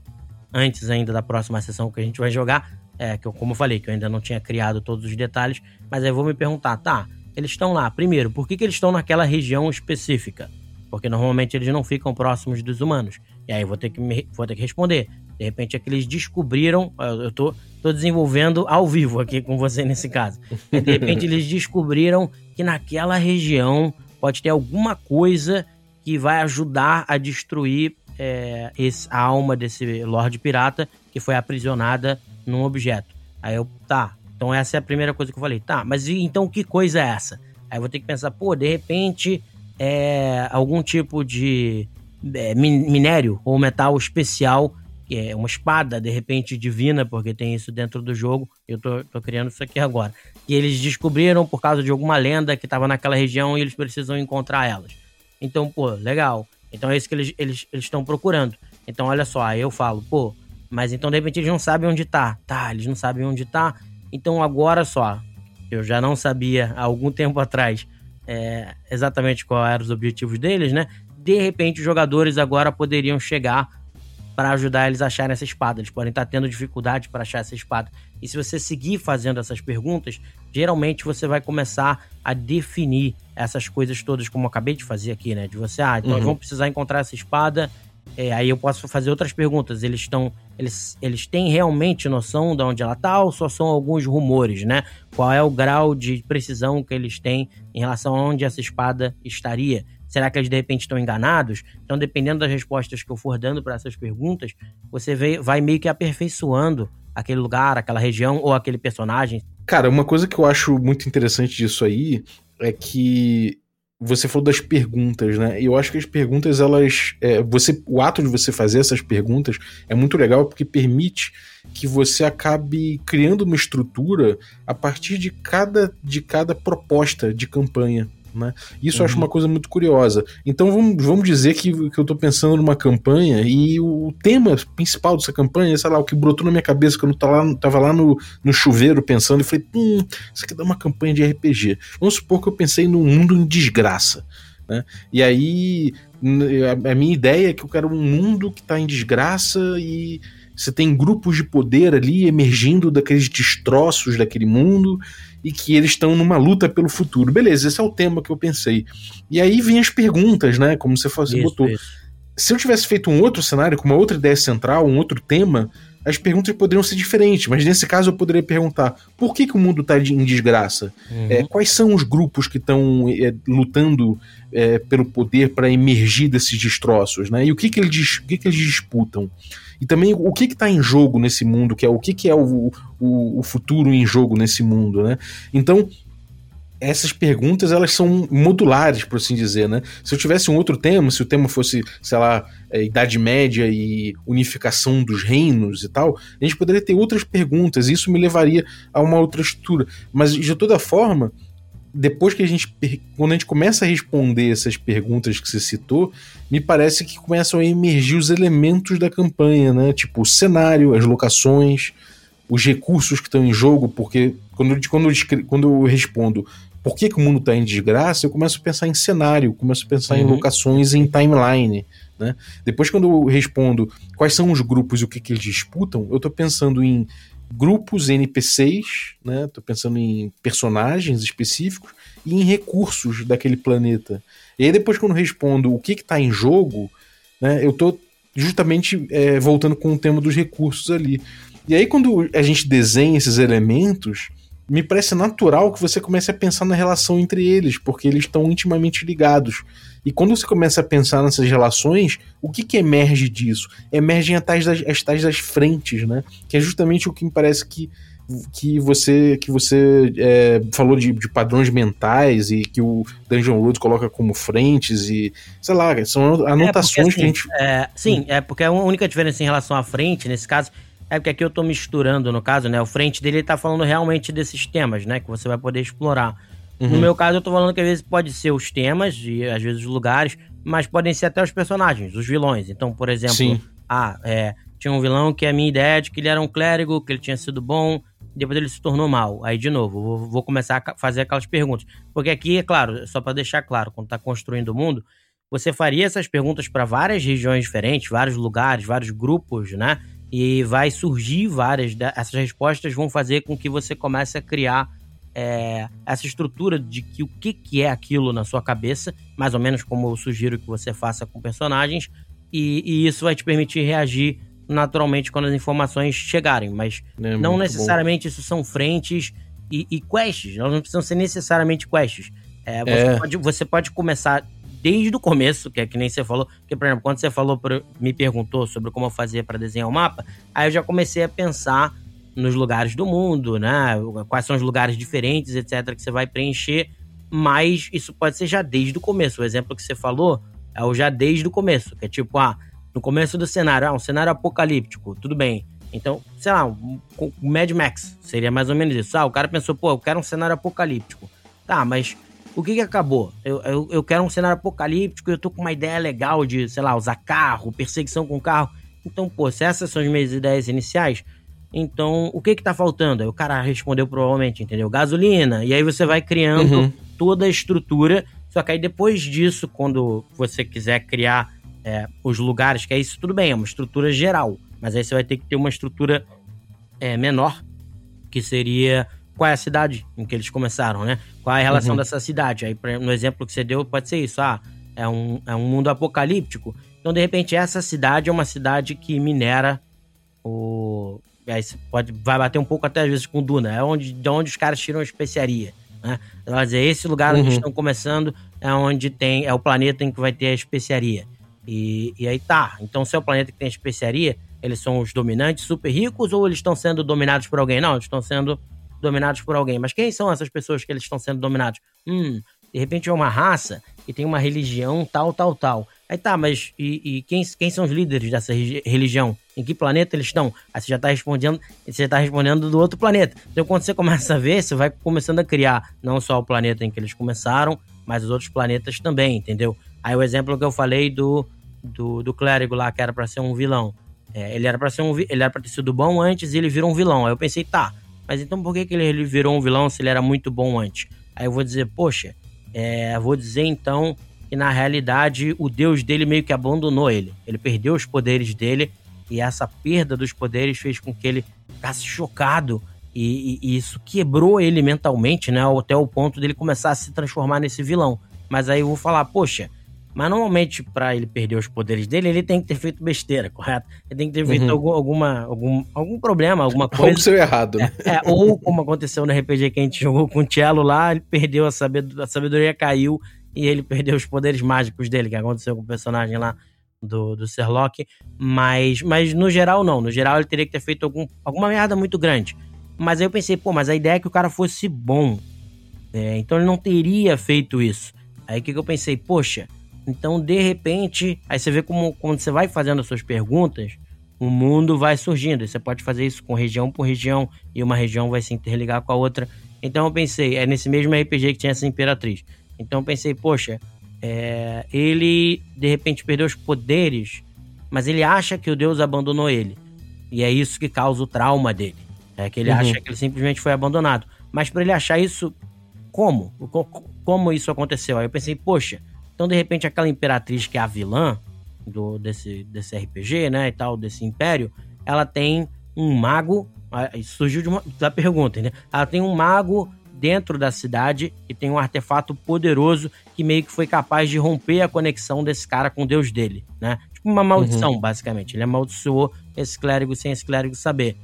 antes ainda da próxima sessão que a gente vai jogar, é, que eu, como eu falei, que eu ainda não tinha criado todos os detalhes, mas aí eu vou me perguntar, tá, eles estão lá. Primeiro, por que, que eles estão naquela região específica? Porque normalmente eles não ficam próximos dos humanos. E aí eu vou ter que, me, vou ter que responder. De repente é que eles descobriram, eu tô, tô desenvolvendo ao vivo aqui com você nesse caso. E de repente eles descobriram que naquela região pode ter alguma coisa que vai ajudar a destruir é, esse, a alma desse Lorde Pirata que foi aprisionada num objeto. Aí eu, tá, então essa é a primeira coisa que eu falei. Tá, mas então que coisa é essa? Aí eu vou ter que pensar, pô, de repente é algum tipo de é, minério ou metal especial, é uma espada, de repente, divina, porque tem isso dentro do jogo. Eu tô, tô criando isso aqui agora. E eles descobriram por causa de alguma lenda que estava naquela região e eles precisam encontrar elas. Então, pô, legal. Então é isso que eles estão eles, eles procurando. Então, olha só, aí eu falo, pô, mas então de repente eles não sabem onde tá. Tá, eles não sabem onde tá. Então agora só, eu já não sabia há algum tempo atrás é, exatamente qual eram os objetivos deles, né? De repente os jogadores agora poderiam chegar para ajudar eles a acharem essa espada. Eles podem estar tendo dificuldade para achar essa espada. E se você seguir fazendo essas perguntas, geralmente você vai começar a definir essas coisas todas, como eu acabei de fazer aqui, né? De você, ah, então uhum. vamos precisar encontrar essa espada é, aí eu posso fazer outras perguntas. Eles estão. Eles, eles têm realmente noção de onde ela está ou só são alguns rumores, né? Qual é o grau de precisão que eles têm em relação a onde essa espada estaria? Será que eles de repente estão enganados? Então, dependendo das respostas que eu for dando para essas perguntas, você vai meio que aperfeiçoando aquele lugar, aquela região ou aquele personagem. Cara, uma coisa que eu acho muito interessante disso aí é que você falou das perguntas, né? E eu acho que as perguntas, elas. É, você, o ato de você fazer essas perguntas é muito legal porque permite que você acabe criando uma estrutura a partir de cada, de cada proposta de campanha. Né? Isso uhum. eu acho uhum. uma coisa muito curiosa. Então vamos, vamos dizer que, que eu estou pensando numa campanha e o tema principal dessa campanha, sei lá, o que brotou na minha cabeça quando eu tava lá, tava lá no, no chuveiro pensando e falei, hum, isso aqui dá uma campanha de RPG. Vamos supor que eu pensei num mundo em desgraça. Né? E aí a, a minha ideia é que eu quero um mundo que está em desgraça e você tem grupos de poder ali emergindo daqueles destroços daquele mundo e que eles estão numa luta pelo futuro. Beleza, esse é o tema que eu pensei. E aí vem as perguntas, né? Como você, você isso, botou. Isso. Se eu tivesse feito um outro cenário, com uma outra ideia central, um outro tema, as perguntas poderiam ser diferentes, mas nesse caso eu poderia perguntar por que, que o mundo está em desgraça? Uhum. É, quais são os grupos que estão é, lutando é, pelo poder para emergir desses destroços? Né? E o que, que, eles, o que, que eles disputam? E também o que está em jogo nesse mundo, que é o que, que é o, o, o futuro em jogo nesse mundo, né? Então, essas perguntas elas são modulares, por assim dizer, né? Se eu tivesse um outro tema, se o tema fosse, sei lá, é, Idade Média e unificação dos reinos e tal, a gente poderia ter outras perguntas, e isso me levaria a uma outra estrutura. Mas de toda forma, depois que a gente. Quando a gente começa a responder essas perguntas que você citou, me parece que começam a emergir os elementos da campanha, né? Tipo o cenário, as locações, os recursos que estão em jogo, porque quando, quando, eu, quando eu respondo por que, que o mundo está em desgraça, eu começo a pensar em cenário, começo a pensar uhum. em locações, em timeline. Né? Depois, quando eu respondo quais são os grupos e o que, que eles disputam, eu estou pensando em grupos NPCs, né? Tô pensando em personagens específicos e em recursos daquele planeta. E aí depois quando respondo o que que tá em jogo, né? Eu tô justamente é, voltando com o tema dos recursos ali. E aí quando a gente desenha esses elementos, me parece natural que você comece a pensar na relação entre eles, porque eles estão intimamente ligados. E quando você começa a pensar nessas relações, o que, que emerge disso? Emergem as tais, das, as tais das frentes, né? Que é justamente o que me parece que, que você que você é, falou de, de, padrões mentais e que o Dungeon Road coloca como frentes e sei lá, são anotações é porque, assim, que a gente. É, sim, é porque a única diferença em relação à frente, nesse caso, é porque aqui eu tô misturando, no caso, né? O frente dele tá falando realmente desses temas, né? Que você vai poder explorar. Uhum. No meu caso, eu tô falando que às vezes pode ser os temas e às vezes os lugares, mas podem ser até os personagens, os vilões. Então, por exemplo, Sim. ah, é, tinha um vilão que a minha ideia é de que ele era um clérigo, que ele tinha sido bom, depois ele se tornou mal. Aí, de novo, vou, vou começar a fazer aquelas perguntas. Porque aqui, é claro, só para deixar claro, quando tá construindo o mundo, você faria essas perguntas para várias regiões diferentes, vários lugares, vários grupos, né? E vai surgir várias. Essas respostas vão fazer com que você comece a criar é, essa estrutura de que o que, que é aquilo na sua cabeça, mais ou menos como eu sugiro que você faça com personagens, e, e isso vai te permitir reagir naturalmente quando as informações chegarem. Mas é, não necessariamente bom. isso são frentes e, e quests. Elas não precisam ser necessariamente quests. É, você, é. Pode, você pode começar desde o começo, que é que nem você falou, que por exemplo, quando você falou me perguntou sobre como eu fazia para desenhar o mapa, aí eu já comecei a pensar nos lugares do mundo, né? Quais são os lugares diferentes, etc, que você vai preencher mas isso pode ser já desde o começo. O exemplo que você falou é o já desde o começo, que é tipo, ah, no começo do cenário, ah, um cenário apocalíptico, tudo bem. Então, sei lá, o Mad Max seria mais ou menos isso. Ah, o cara pensou, pô, eu quero um cenário apocalíptico. Tá, mas o que que acabou? Eu, eu, eu quero um cenário apocalíptico, eu tô com uma ideia legal de, sei lá, usar carro, perseguição com carro. Então, pô, se essas são as minhas ideias iniciais, então o que que tá faltando? Aí o cara respondeu provavelmente, entendeu? Gasolina. E aí você vai criando uhum. toda a estrutura. Só que aí depois disso, quando você quiser criar é, os lugares, que é isso, tudo bem, é uma estrutura geral. Mas aí você vai ter que ter uma estrutura é, menor, que seria qual é a cidade em que eles começaram, né? Qual é a relação uhum. dessa cidade? Aí, no exemplo que você deu, pode ser isso. Ah, é um, é um mundo apocalíptico. Então, de repente, essa cidade é uma cidade que minera o. Aí você pode, vai bater um pouco até às vezes com Duna. É onde, de onde os caras tiram a especiaria. Né? Vai dizer, esse lugar uhum. onde estão começando é onde tem. É o planeta em que vai ter a especiaria. E, e aí tá. Então, se é o planeta que tem a especiaria, eles são os dominantes super ricos ou eles estão sendo dominados por alguém? Não, eles estão sendo dominados por alguém. Mas quem são essas pessoas que eles estão sendo dominados? Hum, de repente é uma raça que tem uma religião tal, tal, tal. Aí tá, mas e, e quem, quem são os líderes dessa religião? Em que planeta eles estão? Aí você já tá respondendo, você tá respondendo do outro planeta. Então quando você começa a ver, você vai começando a criar não só o planeta em que eles começaram, mas os outros planetas também, entendeu? Aí o exemplo que eu falei do, do, do clérigo lá, que era para ser um vilão. É, ele era para ser um ele era pra ter sido bom antes e ele virou um vilão. Aí eu pensei, tá, mas então por que, que ele virou um vilão se ele era muito bom antes? Aí eu vou dizer, poxa, é, vou dizer então que na realidade o deus dele meio que abandonou ele. Ele perdeu os poderes dele e essa perda dos poderes fez com que ele ficasse chocado e, e, e isso quebrou ele mentalmente, né? Até o ponto dele começar a se transformar nesse vilão. Mas aí eu vou falar, poxa, mas normalmente, para ele perder os poderes dele, ele tem que ter feito besteira, correto? Ele tem que ter feito uhum. algum, alguma, algum, algum problema, alguma coisa. Algo seu errado, né? É, é, ou como aconteceu no RPG que a gente jogou com o Cello lá, ele perdeu a sabedoria, a sabedoria caiu e ele perdeu os poderes mágicos dele, que aconteceu com o personagem lá do, do Sherlock. Mas, mas no geral, não. No geral, ele teria que ter feito algum, alguma merda muito grande. Mas aí eu pensei, pô, mas a ideia é que o cara fosse bom. É, então ele não teria feito isso. Aí o que, que eu pensei? Poxa então, de repente, aí você vê como quando você vai fazendo as suas perguntas, o mundo vai surgindo. Você pode fazer isso com região por região e uma região vai se interligar com a outra. Então eu pensei, é nesse mesmo RPG que tinha essa imperatriz. Então eu pensei, poxa, é, ele de repente perdeu os poderes, mas ele acha que o Deus abandonou ele. E é isso que causa o trauma dele. É que ele uhum. acha que ele simplesmente foi abandonado. Mas para ele achar isso, como? Como isso aconteceu? Aí eu pensei, poxa, então, de repente, aquela imperatriz que é a vilã do, desse, desse RPG, né, e tal, desse império, ela tem um mago. Isso surgiu de uma, da pergunta, né? Ela tem um mago dentro da cidade e tem um artefato poderoso que meio que foi capaz de romper a conexão desse cara com o deus dele, né? Tipo uma maldição, uhum. basicamente. Ele amaldiçoou esse clérigo sem esse clérigo saber.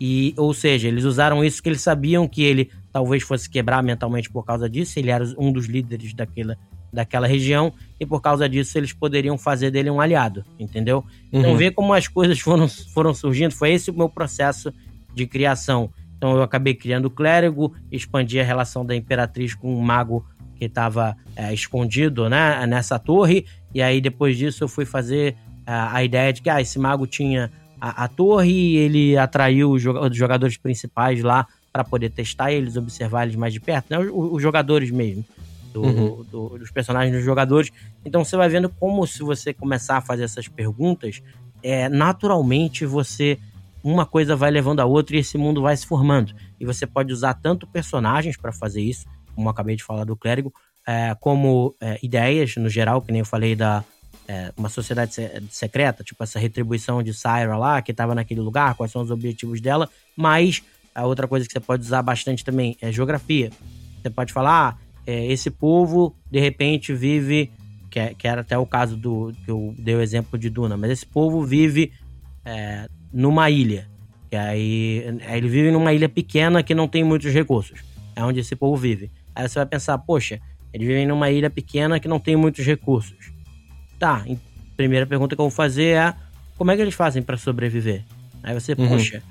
E, ou seja, eles usaram isso que eles sabiam que ele talvez fosse quebrar mentalmente por causa disso. Ele era um dos líderes daquela, daquela região e por causa disso eles poderiam fazer dele um aliado, entendeu? Então, uhum. Ver como as coisas foram, foram surgindo, foi esse o meu processo de criação. Então eu acabei criando o clérigo, expandi a relação da imperatriz com um mago que estava é, escondido né, nessa torre, e aí depois disso eu fui fazer a, a ideia de que ah, esse mago tinha a, a torre e ele atraiu os jogadores principais lá para poder testar eles, observar eles mais de perto, né, os, os jogadores mesmo do, uhum. do, dos personagens dos jogadores. Então você vai vendo como se você começar a fazer essas perguntas, é, naturalmente você uma coisa vai levando a outra e esse mundo vai se formando. E você pode usar tanto personagens para fazer isso, como acabei de falar do clérigo, é, como é, ideias no geral, que nem eu falei da é, uma sociedade secreta, tipo essa retribuição de Syra lá, que estava naquele lugar, quais são os objetivos dela, mas a outra coisa que você pode usar bastante também é geografia. Você pode falar, ah, é, esse povo, de repente, vive, que, é, que, era até o caso do que eu dei o exemplo de Duna, mas esse povo vive é, numa ilha. Que aí, ele vive numa ilha pequena que não tem muitos recursos. É onde esse povo vive. Aí você vai pensar, poxa, eles vivem numa ilha pequena que não tem muitos recursos. Tá, primeira pergunta que eu vou fazer é como é que eles fazem para sobreviver? Aí você, uhum. poxa,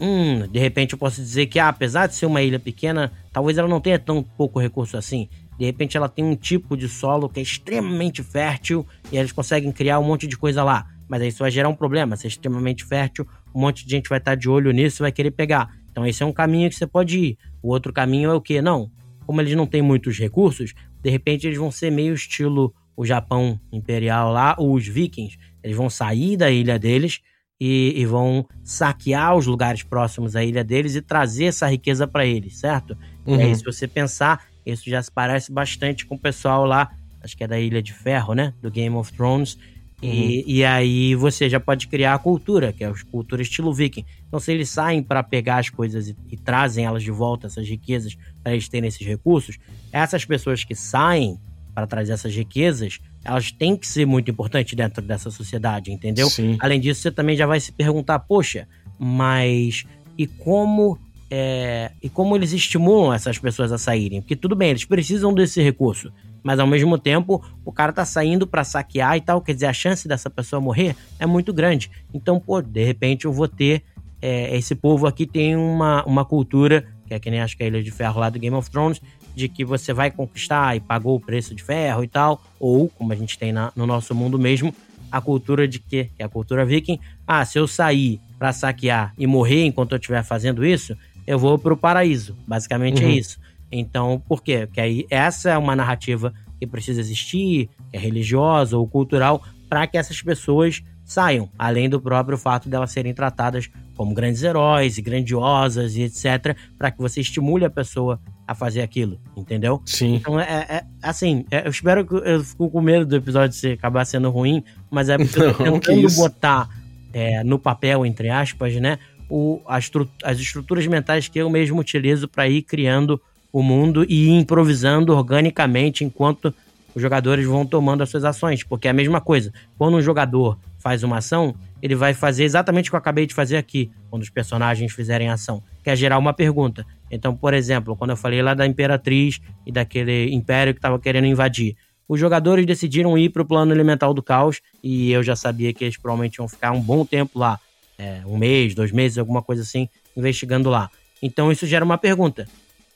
hum, de repente eu posso dizer que, ah, apesar de ser uma ilha pequena, talvez ela não tenha tão pouco recurso assim. De repente ela tem um tipo de solo que é extremamente fértil e eles conseguem criar um monte de coisa lá. Mas isso vai gerar um problema. Se é extremamente fértil, um monte de gente vai estar de olho nisso e vai querer pegar. Então esse é um caminho que você pode ir. O outro caminho é o que? Não. Como eles não têm muitos recursos, de repente eles vão ser meio estilo o Japão imperial lá, ou os vikings. Eles vão sair da ilha deles e, e vão saquear os lugares próximos à ilha deles e trazer essa riqueza para eles, certo? Uhum. E aí, se você pensar, isso já se parece bastante com o pessoal lá, acho que é da Ilha de Ferro, né? Do Game of Thrones. Uhum. E, e aí você já pode criar a cultura, que é a cultura estilo viking. Então, se eles saem para pegar as coisas e, e, trazem elas de volta, essas riquezas, para eles terem esses recursos, essas pessoas que saem para trazer essas riquezas, elas têm que ser muito importantes dentro dessa sociedade, entendeu? Sim. Além disso, você também já vai se perguntar, poxa, mas e como é, e como eles estimulam essas pessoas a saírem? Porque tudo bem, eles precisam desse recurso, mas ao mesmo tempo o cara tá saindo para saquear e tal, quer dizer, a chance dessa pessoa morrer é muito grande. Então, pô, de repente eu vou ter é, esse povo aqui tem uma, uma cultura que é que nem acho que é a Ilha de Ferro lá do Game of Thrones, de que você vai conquistar e pagou o preço de ferro e tal, ou, como a gente tem na, no nosso mundo mesmo, a cultura de que, que é a cultura viking, ah, se eu sair para saquear e morrer enquanto eu estiver fazendo isso, eu vou pro paraíso. Basicamente é uhum. é isso. Então, por quê? Porque aí essa é uma narrativa que precisa existir, que é religiosa ou cultural, para que essas pessoas saiam, além do próprio fato delas serem tratadas como grandes heróis e grandiosas e etc, para que você estimule a pessoa a fazer aquilo, entendeu? Sim. Então é, é assim, é, eu espero que eu fico com medo do episódio ser, acabar sendo ruim, mas é porque eu tô tentando botar é, no papel, entre aspas, né, o, as, as estruturas mentais que eu mesmo utilizo para ir criando o mundo e ir improvisando organicamente enquanto os jogadores vão tomando as suas ações, porque é a mesma coisa. Quando um jogador faz uma ação, ele vai fazer exatamente o que eu acabei de fazer aqui, quando os personagens fizerem ação, que é gerar uma pergunta. Então, por exemplo, quando eu falei lá da Imperatriz e daquele império que estava querendo invadir, os jogadores decidiram ir para o plano elemental do caos e eu já sabia que eles provavelmente iam ficar um bom tempo lá, é, um mês, dois meses, alguma coisa assim, investigando lá. Então isso gera uma pergunta: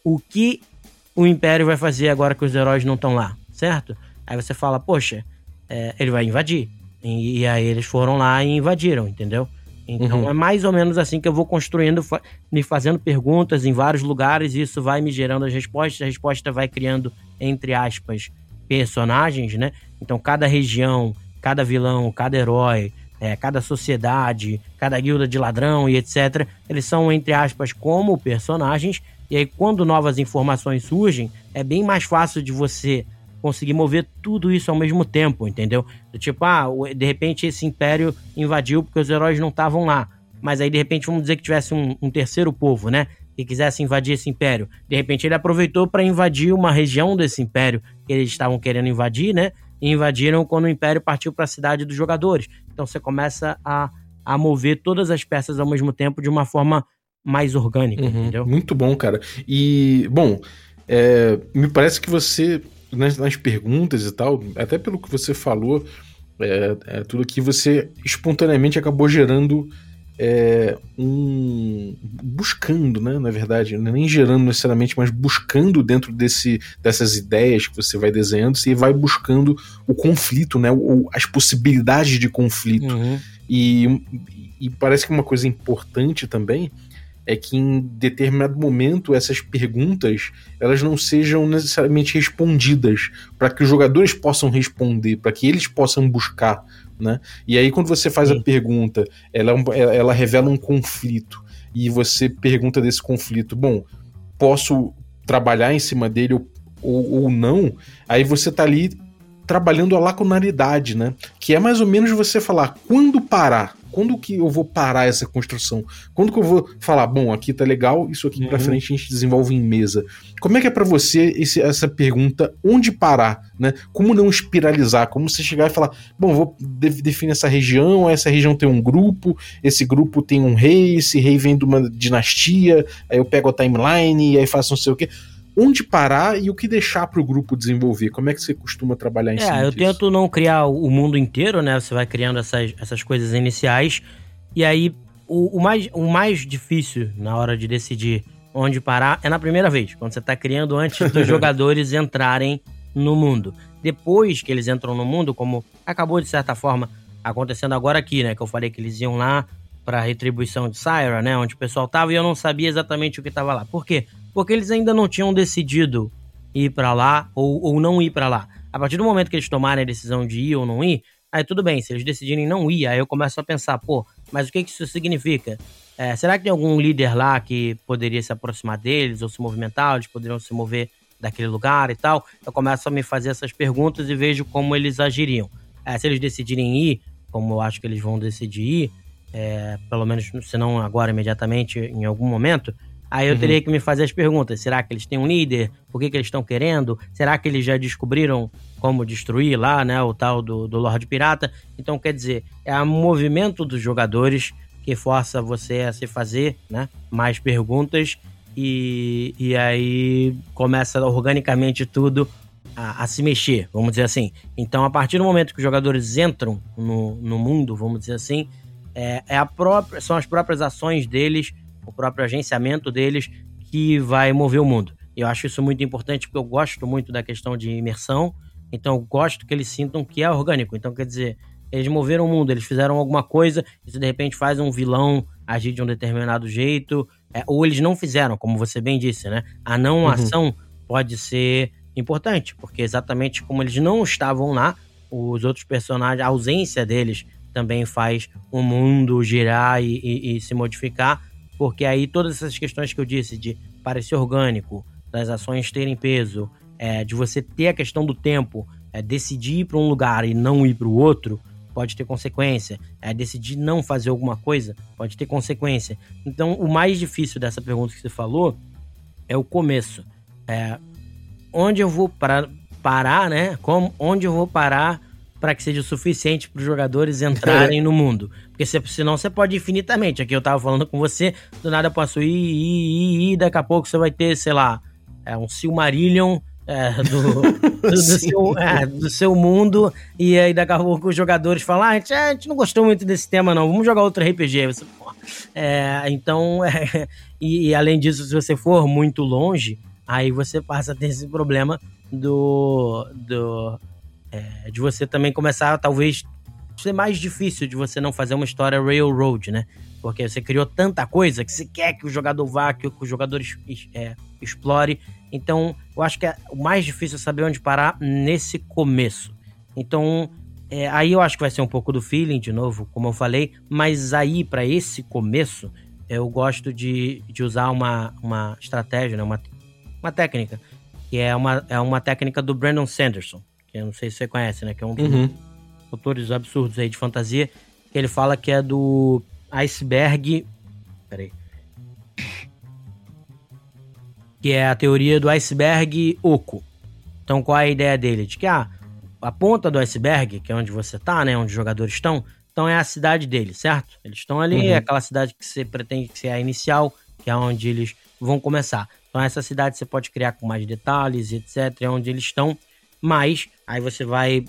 o que o Império vai fazer agora que os heróis não estão lá, certo? Aí você fala, poxa, é, ele vai invadir. E, e, aí eles foram lá e invadiram, entendeu? Então uhum. é mais ou menos assim que eu vou construindo, me fazendo perguntas em vários lugares, e isso vai me gerando as respostas, a resposta vai criando, entre aspas, personagens, né? Então cada região, cada vilão, cada herói, é, cada sociedade, cada guilda de ladrão e etc., eles são, entre aspas, como personagens, e aí quando novas informações surgem, é bem mais fácil de você conseguir mover tudo isso ao mesmo tempo, entendeu? Tipo, ah, de repente esse império invadiu porque os heróis não estavam lá. Mas aí, de repente, vamos dizer que tivesse um, um terceiro povo, né? Que quisesse invadir esse império. De repente, ele aproveitou para invadir uma região desse império que eles estavam querendo invadir, né? E invadiram quando o império partiu para a cidade dos jogadores. Então, você começa a, a mover todas as peças ao mesmo tempo de uma forma mais orgânica, uhum, entendeu? Muito bom, cara. E, bom, é, me parece que você nas, nas, perguntas e tal, até pelo que você falou, é, é, tudo aqui você espontaneamente acabou gerando é, um. buscando, né? Na verdade, é nem gerando necessariamente, mas buscando dentro desse, dessas ideias que você vai desenhando, você vai buscando o conflito, né? O, as possibilidades de conflito. Uhum. E, e parece que uma coisa importante também é que em determinado momento essas perguntas elas não sejam necessariamente respondidas para que os jogadores possam responder, para que eles possam buscar, né? E aí quando você faz Sim. a pergunta, ela, é ela revela um conflito e você pergunta desse conflito, bom, posso trabalhar em cima dele ou, ou, ou não? Aí você tá ali trabalhando a lacunaridade, né? Que é mais ou menos você falar quando parar, quando que eu vou parar essa construção? Quando que eu vou falar, bom, aqui tá legal, isso aqui uhum. para frente a gente desenvolve em mesa? Como é que é para você esse, essa pergunta, onde parar, né? Como não espiralizar? Como você chegar e falar, bom, vou de definir essa região, essa região tem um grupo, esse grupo tem um rei, esse rei vem de uma dinastia, aí eu pego a timeline e aí faço não sei o quê onde parar e o que deixar para o grupo desenvolver? Como é que você costuma trabalhar em é, cima É, eu disso? tento não criar o mundo inteiro, né? Você vai criando essas, essas coisas iniciais. E aí, o, o, mais, o mais difícil na hora de decidir onde parar é na primeira vez, quando você está criando antes dos jogadores entrarem no mundo. Depois que eles entram no mundo, como acabou de certa forma acontecendo agora aqui, né? Que eu falei que eles iam lá para a retribuição de Syra, né? Onde o pessoal tava e eu não sabia exatamente o que estava lá. Por quê? Porque eles ainda não tinham decidido ir para lá ou, ou não ir para lá. A partir do momento que eles tomarem a decisão de ir ou não ir, aí tudo bem. Se eles decidirem não ir, aí eu começo a pensar, pô, mas o que, que isso significa? É, será que tem algum líder lá que poderia se aproximar deles ou se movimentar? Eles poderiam se mover daquele lugar e tal? Eu começo a me fazer essas perguntas e vejo como eles agiriam. É, se eles decidirem ir, como eu acho que eles vão decidir ir, é, pelo menos se não agora imediatamente, em algum momento, aí eu uhum. teria que me fazer as perguntas. Será que eles têm um líder? Por que, que eles estão querendo? Será que eles já descobriram como destruir lá, né, o tal do, do Lorde Pirata? Então, quer dizer, é o movimento dos jogadores que força você a se fazer né, mais perguntas e, e aí começa organicamente tudo a, a, se mexer, vamos dizer assim. Então, a partir do momento que os jogadores entram no, no mundo, vamos dizer assim, é, é a própria, são as próprias ações deles, o próprio agenciamento deles que vai mover o mundo. Eu acho isso muito importante porque eu gosto muito da questão de imersão, então eu gosto que eles sintam que é orgânico. Então, quer dizer, eles moveram o mundo, eles fizeram alguma coisa, isso de repente faz um vilão agir de um determinado jeito, é, ou eles não fizeram, como você bem disse, né? A não uhum. ação pode ser importante, porque exatamente como eles não estavam lá, os outros personagens, a ausência deles também faz o mundo girar e, e, e se modificar, porque aí todas essas questões que eu disse de parecer orgânico, das ações terem peso, é, de você ter a questão do tempo, é, decidir ir para um lugar e não ir para o outro, pode ter consequência. É, decidir não fazer alguma coisa pode ter consequência. Então, o mais difícil dessa pergunta que você falou é o começo. É, onde eu vou para, parar, né? Como, onde eu vou parar para que seja o suficiente para os jogadores entrarem no mundo. Porque se, senão você pode infinitamente. Aqui eu tava falando com você, do nada eu posso ir, ir, ir, ir, daqui a pouco você vai ter, sei lá, é, um Silmarillion é, do, do, seu, é, do, seu, mundo, e aí daqui a pouco os jogadores falam: ah, a, gente, a gente não gostou muito desse tema, não, vamos jogar outro RPG. Você, é, então, é, e, e, além disso, se você for muito longe, aí você passa a ter esse problema do. do é, de você também começar, talvez, ser mais difícil de você não fazer uma história railroad, né? Porque você criou tanta coisa que você quer que o jogador vá, que o jogador é, explore. Então, eu acho que é o mais difícil é saber onde parar nesse começo. Então, é, aí eu acho que vai ser um pouco do feeling, de novo, como eu falei. Mas aí, para esse começo, eu gosto de, de usar uma, uma estratégia, né? uma, uma técnica. Que é uma, é uma técnica do Brandon Sanderson. Que eu não sei se você conhece, né? Que é um dos uhum. autores absurdos aí de fantasia. Que ele fala que é do iceberg. Peraí. Que é a teoria do iceberg oco. Então, qual é a ideia dele? De que ah, a ponta do iceberg, que é onde você tá, né? Onde os jogadores estão, então é a cidade dele, certo? Eles estão ali, uhum. é aquela cidade que você pretende que seja a inicial, que é onde eles vão começar. Então, essa cidade você pode criar com mais detalhes, etc., é onde eles estão. Mas aí você vai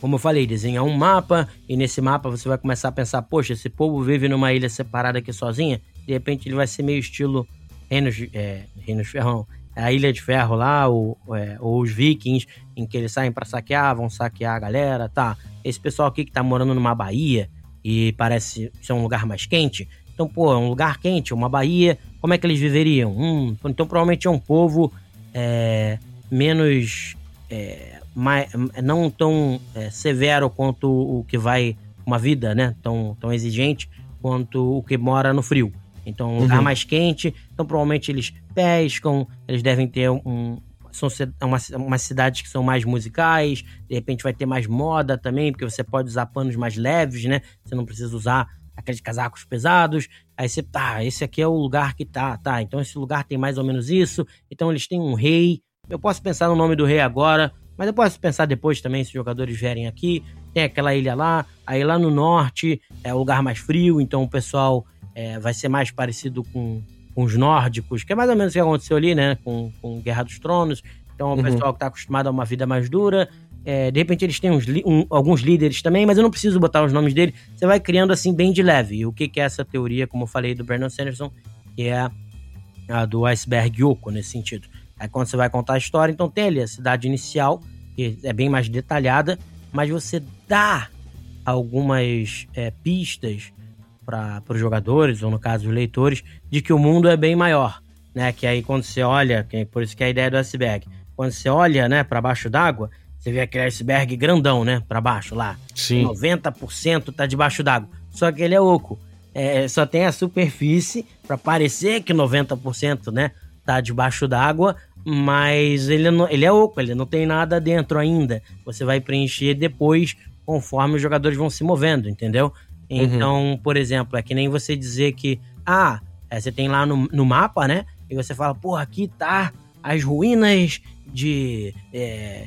como eu falei, desenhar um mapa e nesse mapa você vai começar a pensar, poxa, esse povo vive numa ilha separada aqui sozinha, de repente ele vai ser meio estilo Reinos, é, Reinos Ferro, a Ilha de Ferro lá, ou, é, ou os Vikings, em que eles saem para saquear, vão saquear a galera, tá? Esse pessoal aqui que tá morando numa baía e parece ser um lugar mais quente, então, pô, é um lugar quente, uma baía, como é que eles viveriam? Hum, então provavelmente é um povo é, menos é, mais, não tão é, severo quanto o que vai uma vida, né, tão, tão exigente quanto o que mora no frio. Então, um lugar uhum. mais quente, então provavelmente eles pescam, eles devem ter um, são uma, umas cidades que são mais musicais, de repente vai ter mais moda também, porque você pode usar panos mais leves, né? Você não precisa usar aqueles casacos pesados. Aí você, tá, esse aqui é o lugar que tá, tá. Então esse lugar tem mais ou menos isso. Então eles têm um rei. Eu posso pensar no nome do rei agora, mas eu posso pensar depois também se os jogadores vierem aqui. Tem aquela ilha lá, aí lá no norte é o lugar mais frio, então o pessoal é, vai ser mais parecido com, com, os nórdicos, que é mais ou menos o que aconteceu ali, né? Com, com Guerra dos Tronos. Então o uhum. pessoal que está acostumado a uma vida mais dura. É, de repente eles têm uns, um, alguns líderes também, mas eu não preciso botar os nomes dele. Você vai criando assim bem de leve. E o que, que é essa teoria, como eu falei, do Brandon Sanderson, que é a do iceberg Yoko nesse sentido. Aí quando você vai contar a história, então tem ali a cidade inicial, que é bem mais detalhada, mas você dá algumas é, pistas para os jogadores, ou no caso os leitores, de que o mundo é bem maior. Né? Que aí quando você olha, que, por isso que é a ideia do iceberg, quando você olha né, para baixo d'água, você vê aquele iceberg grandão, né? Para baixo lá. Sim. 90% tá debaixo d'água. Só que ele é oco. É, só tem a superfície para parecer que 90%, né? Tá debaixo d'água, mas ele, não, ele é oco, ele não tem nada dentro ainda. Você vai preencher depois, conforme os jogadores vão se movendo, entendeu? Uhum. Então, uhum. por exemplo, é que nem você dizer que, ah, é, você tem lá no, no mapa, né? E você fala, pô, aqui tá as ruínas de é,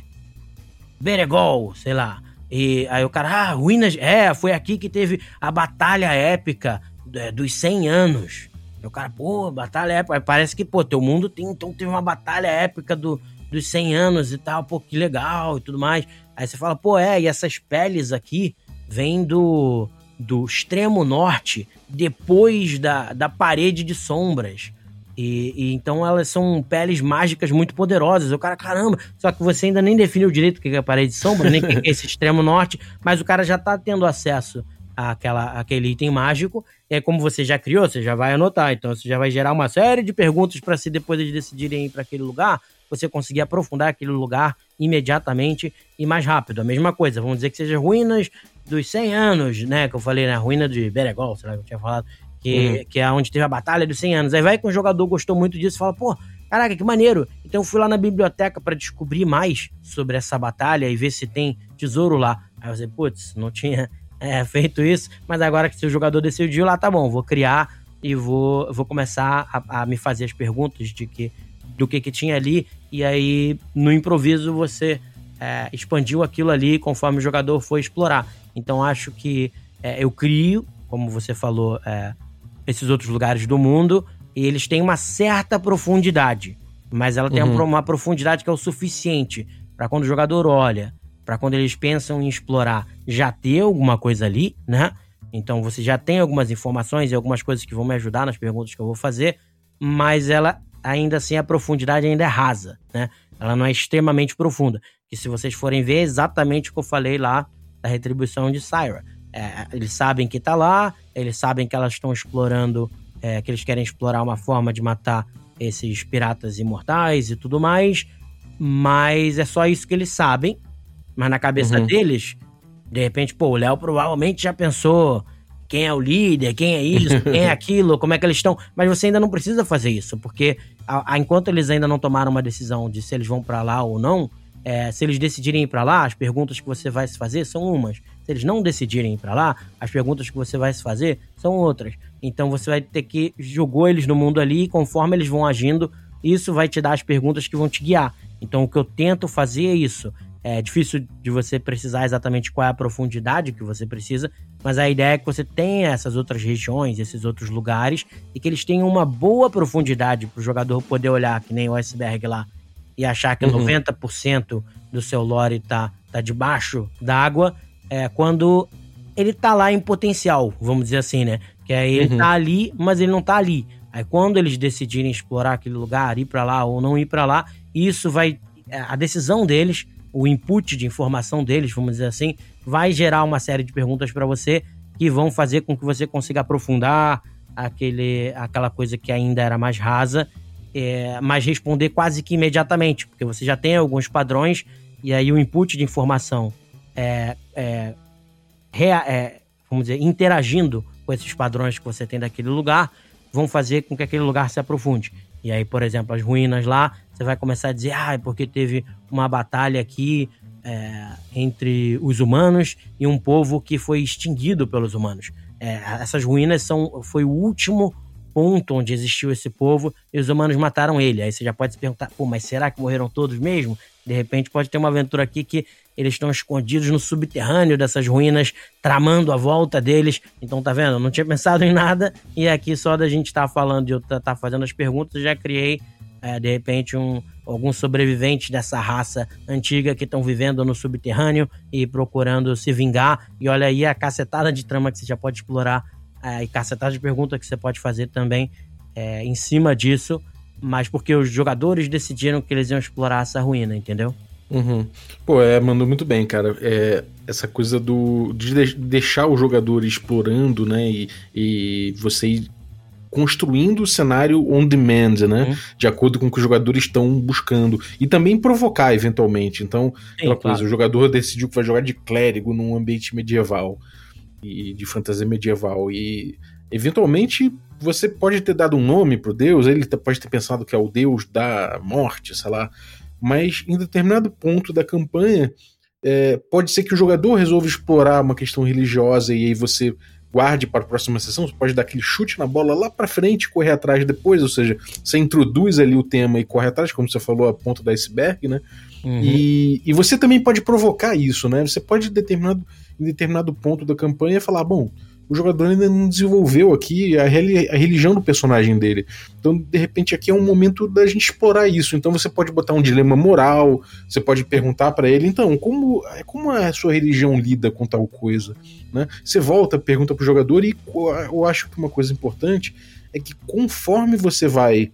Beregol, sei lá. E aí o cara, ah, ruínas. É, foi aqui que teve a batalha épica é, dos 100 anos. E o cara, pô, batalha épica. Parece que, pô, teu mundo tem, então teve uma batalha épica do, dos 100 anos e tal, pô, que legal e tudo mais. Aí você fala, pô, é, e essas peles aqui vêm do, do extremo norte, depois da, da parede de sombras. E, e, então elas são peles mágicas muito poderosas. O cara, caramba, só que você ainda nem definiu direito o que é a parede de sombra, nem o que é esse extremo norte, mas o cara já tá tendo acesso àquela, àquele item mágico. E aí, como você já criou, você já vai anotar. Então você já vai gerar uma série de perguntas para se depois eles decidirem ir para aquele lugar, você conseguir aprofundar aquele lugar imediatamente e mais rápido. A mesma coisa, vamos dizer que seja ruínas dos 100 anos, né? Que eu falei, né? Ruína de Beregol, sei lá que eu tinha falado que, uhum. que é onde teve a Batalha dos 100 anos. Aí vai que um jogador gostou muito disso e fala, pô, caraca, que maneiro. Então eu fui lá na biblioteca para descobrir mais sobre essa batalha e ver se tem tesouro lá. Aí você, putz, não tinha é, feito isso, mas agora que o jogador decidiu lá, tá bom, vou criar e vou, vou começar a, a me fazer as perguntas de que, do que, que tinha ali. E aí, no improviso, você é, expandiu aquilo ali conforme o jogador foi explorar. Então acho que é, eu crio, como você falou, é, esses outros lugares do mundo, e eles têm uma certa profundidade, mas ela tem uhum. uma profundidade que é o suficiente para quando o jogador olha, para quando eles pensam em explorar, já ter alguma coisa ali, né? Então você já tem algumas informações e algumas coisas que vão me ajudar nas perguntas que eu vou fazer, mas ela ainda assim a profundidade ainda é rasa, né? Ela não é extremamente profunda. Que se vocês forem ver é exatamente o que eu falei lá da retribuição de Syra. É, eles sabem que tá lá, eles sabem que elas estão explorando, é, que eles querem explorar uma forma de matar esses piratas imortais e tudo mais, mas é só isso que eles sabem. Mas na cabeça uhum. deles, de repente, pô, o Léo provavelmente já pensou quem é o líder, quem é isso, quem é aquilo, como é que eles estão. Mas você ainda não precisa fazer isso, porque a, a, enquanto eles ainda não tomaram uma decisão de se eles vão para lá ou não, é, se eles decidirem ir para lá, as perguntas que você vai se fazer são umas. Se eles não decidirem ir para lá, as perguntas que você vai se fazer são outras. Então você vai ter que jogou eles no mundo ali, e conforme eles vão agindo, isso vai te dar as perguntas que vão te guiar. Então o que eu tento fazer é isso. É difícil de você precisar exatamente qual é a profundidade que você precisa, mas a ideia é que você tenha essas outras regiões, esses outros lugares, e que eles tenham uma boa profundidade para o jogador poder olhar, que nem o iceberg lá, e achar que uhum. 90% do seu lore tá, tá debaixo d'água, é quando ele tá lá em potencial, vamos dizer assim, né? Que é ele uhum. tá ali, mas ele não tá ali. Aí quando eles decidirem explorar aquele lugar, ir para lá ou não ir para lá, isso vai é, a decisão deles, o input de informação deles, vamos dizer assim, vai gerar uma série de perguntas para você que vão fazer com que você consiga aprofundar aquele, aquela coisa que ainda era mais rasa é, mas responder quase que imediatamente, porque você já tem alguns padrões e aí o input de informação é, é, é, vamos dizer, interagindo com esses padrões que você tem daquele lugar, vão fazer com que aquele lugar se aprofunde. E aí, por exemplo, as ruínas lá, você vai começar a dizer, ah, é porque teve uma batalha aqui é, entre os humanos e um povo que foi extinguido pelos humanos. É, essas ruínas são, foi o último ponto onde existiu esse povo e os humanos mataram ele. Aí você já pode se perguntar, pô, mas será que morreram todos mesmo? De repente pode ter uma aventura aqui que eles estão escondidos no subterrâneo dessas ruínas, tramando a volta deles. Então, tá vendo? Eu não tinha pensado em nada e aqui só da gente estar tá falando e eu estar tá, tá fazendo as perguntas, já criei, é, de repente, um, alguns sobreviventes dessa raça antiga que estão vivendo no subterrâneo e procurando se vingar. E olha aí a cacetada de trama que você já pode explorar é, e cacetada de perguntas que você pode fazer também é, em cima disso, mas porque os jogadores decidiram que eles iam explorar essa ruína, entendeu? Uhum. Pô, é, mandou muito bem, cara. É, essa coisa do de deixar o jogador explorando, né? E, e você ir construindo o cenário on demand, né? Uhum. De acordo com o que os jogadores estão buscando. E também provocar, eventualmente. Então, Sim, aquela coisa, claro. o jogador decidiu que vai jogar de clérigo num ambiente medieval. E de fantasia medieval. E eventualmente você pode ter dado um nome pro deus, ele pode ter pensado que é o deus da morte, sei lá mas em determinado ponto da campanha é, pode ser que o jogador resolva explorar uma questão religiosa e aí você guarde para a próxima sessão, você pode dar aquele chute na bola lá para frente e correr atrás depois, ou seja, você introduz ali o tema e corre atrás, como você falou, a ponta da iceberg, né? Uhum. E, e você também pode provocar isso, né? Você pode, determinado, em determinado ponto da campanha, falar, bom, o jogador ainda não desenvolveu aqui a, a, religião do personagem dele. Então, de repente, aqui é um momento da gente explorar isso. Então, você pode botar um dilema moral, você pode perguntar para ele, então, como, como a sua religião lida com tal coisa? Né? Você volta, pergunta pro jogador, e eu acho que uma coisa importante é que conforme você vai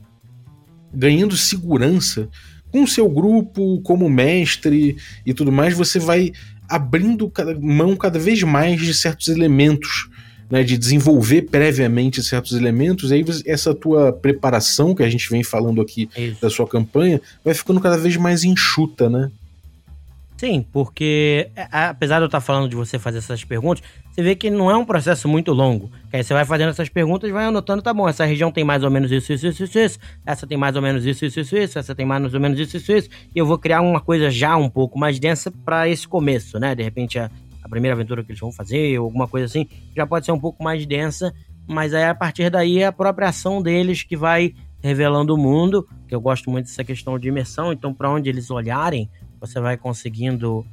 ganhando segurança com o seu grupo, como mestre e tudo mais, você vai abrindo mão cada vez mais de certos elementos né, de desenvolver previamente certos elementos, e aí essa tua preparação que a gente vem falando aqui Isso. da sua campanha vai ficando cada vez mais enxuta, né? Sim, porque é, apesar de eu estar falando de você fazer essas perguntas, você vê que não é um processo muito longo. Que aí você vai fazendo essas perguntas vai anotando, tá bom, essa região tem mais ou menos isso, isso, isso, isso, isso, essa tem mais ou menos isso, isso, isso, isso, essa tem mais ou menos isso, isso, isso, e eu vou criar uma coisa já um pouco mais densa para esse começo, né? De repente a, a primeira aventura que eles vão fazer, ou alguma coisa assim, já pode ser um pouco mais densa, mas aí a partir daí é a própria ação deles que vai revelando o mundo, que eu gosto muito dessa questão de imersão, então para onde eles olharem, você vai conseguindo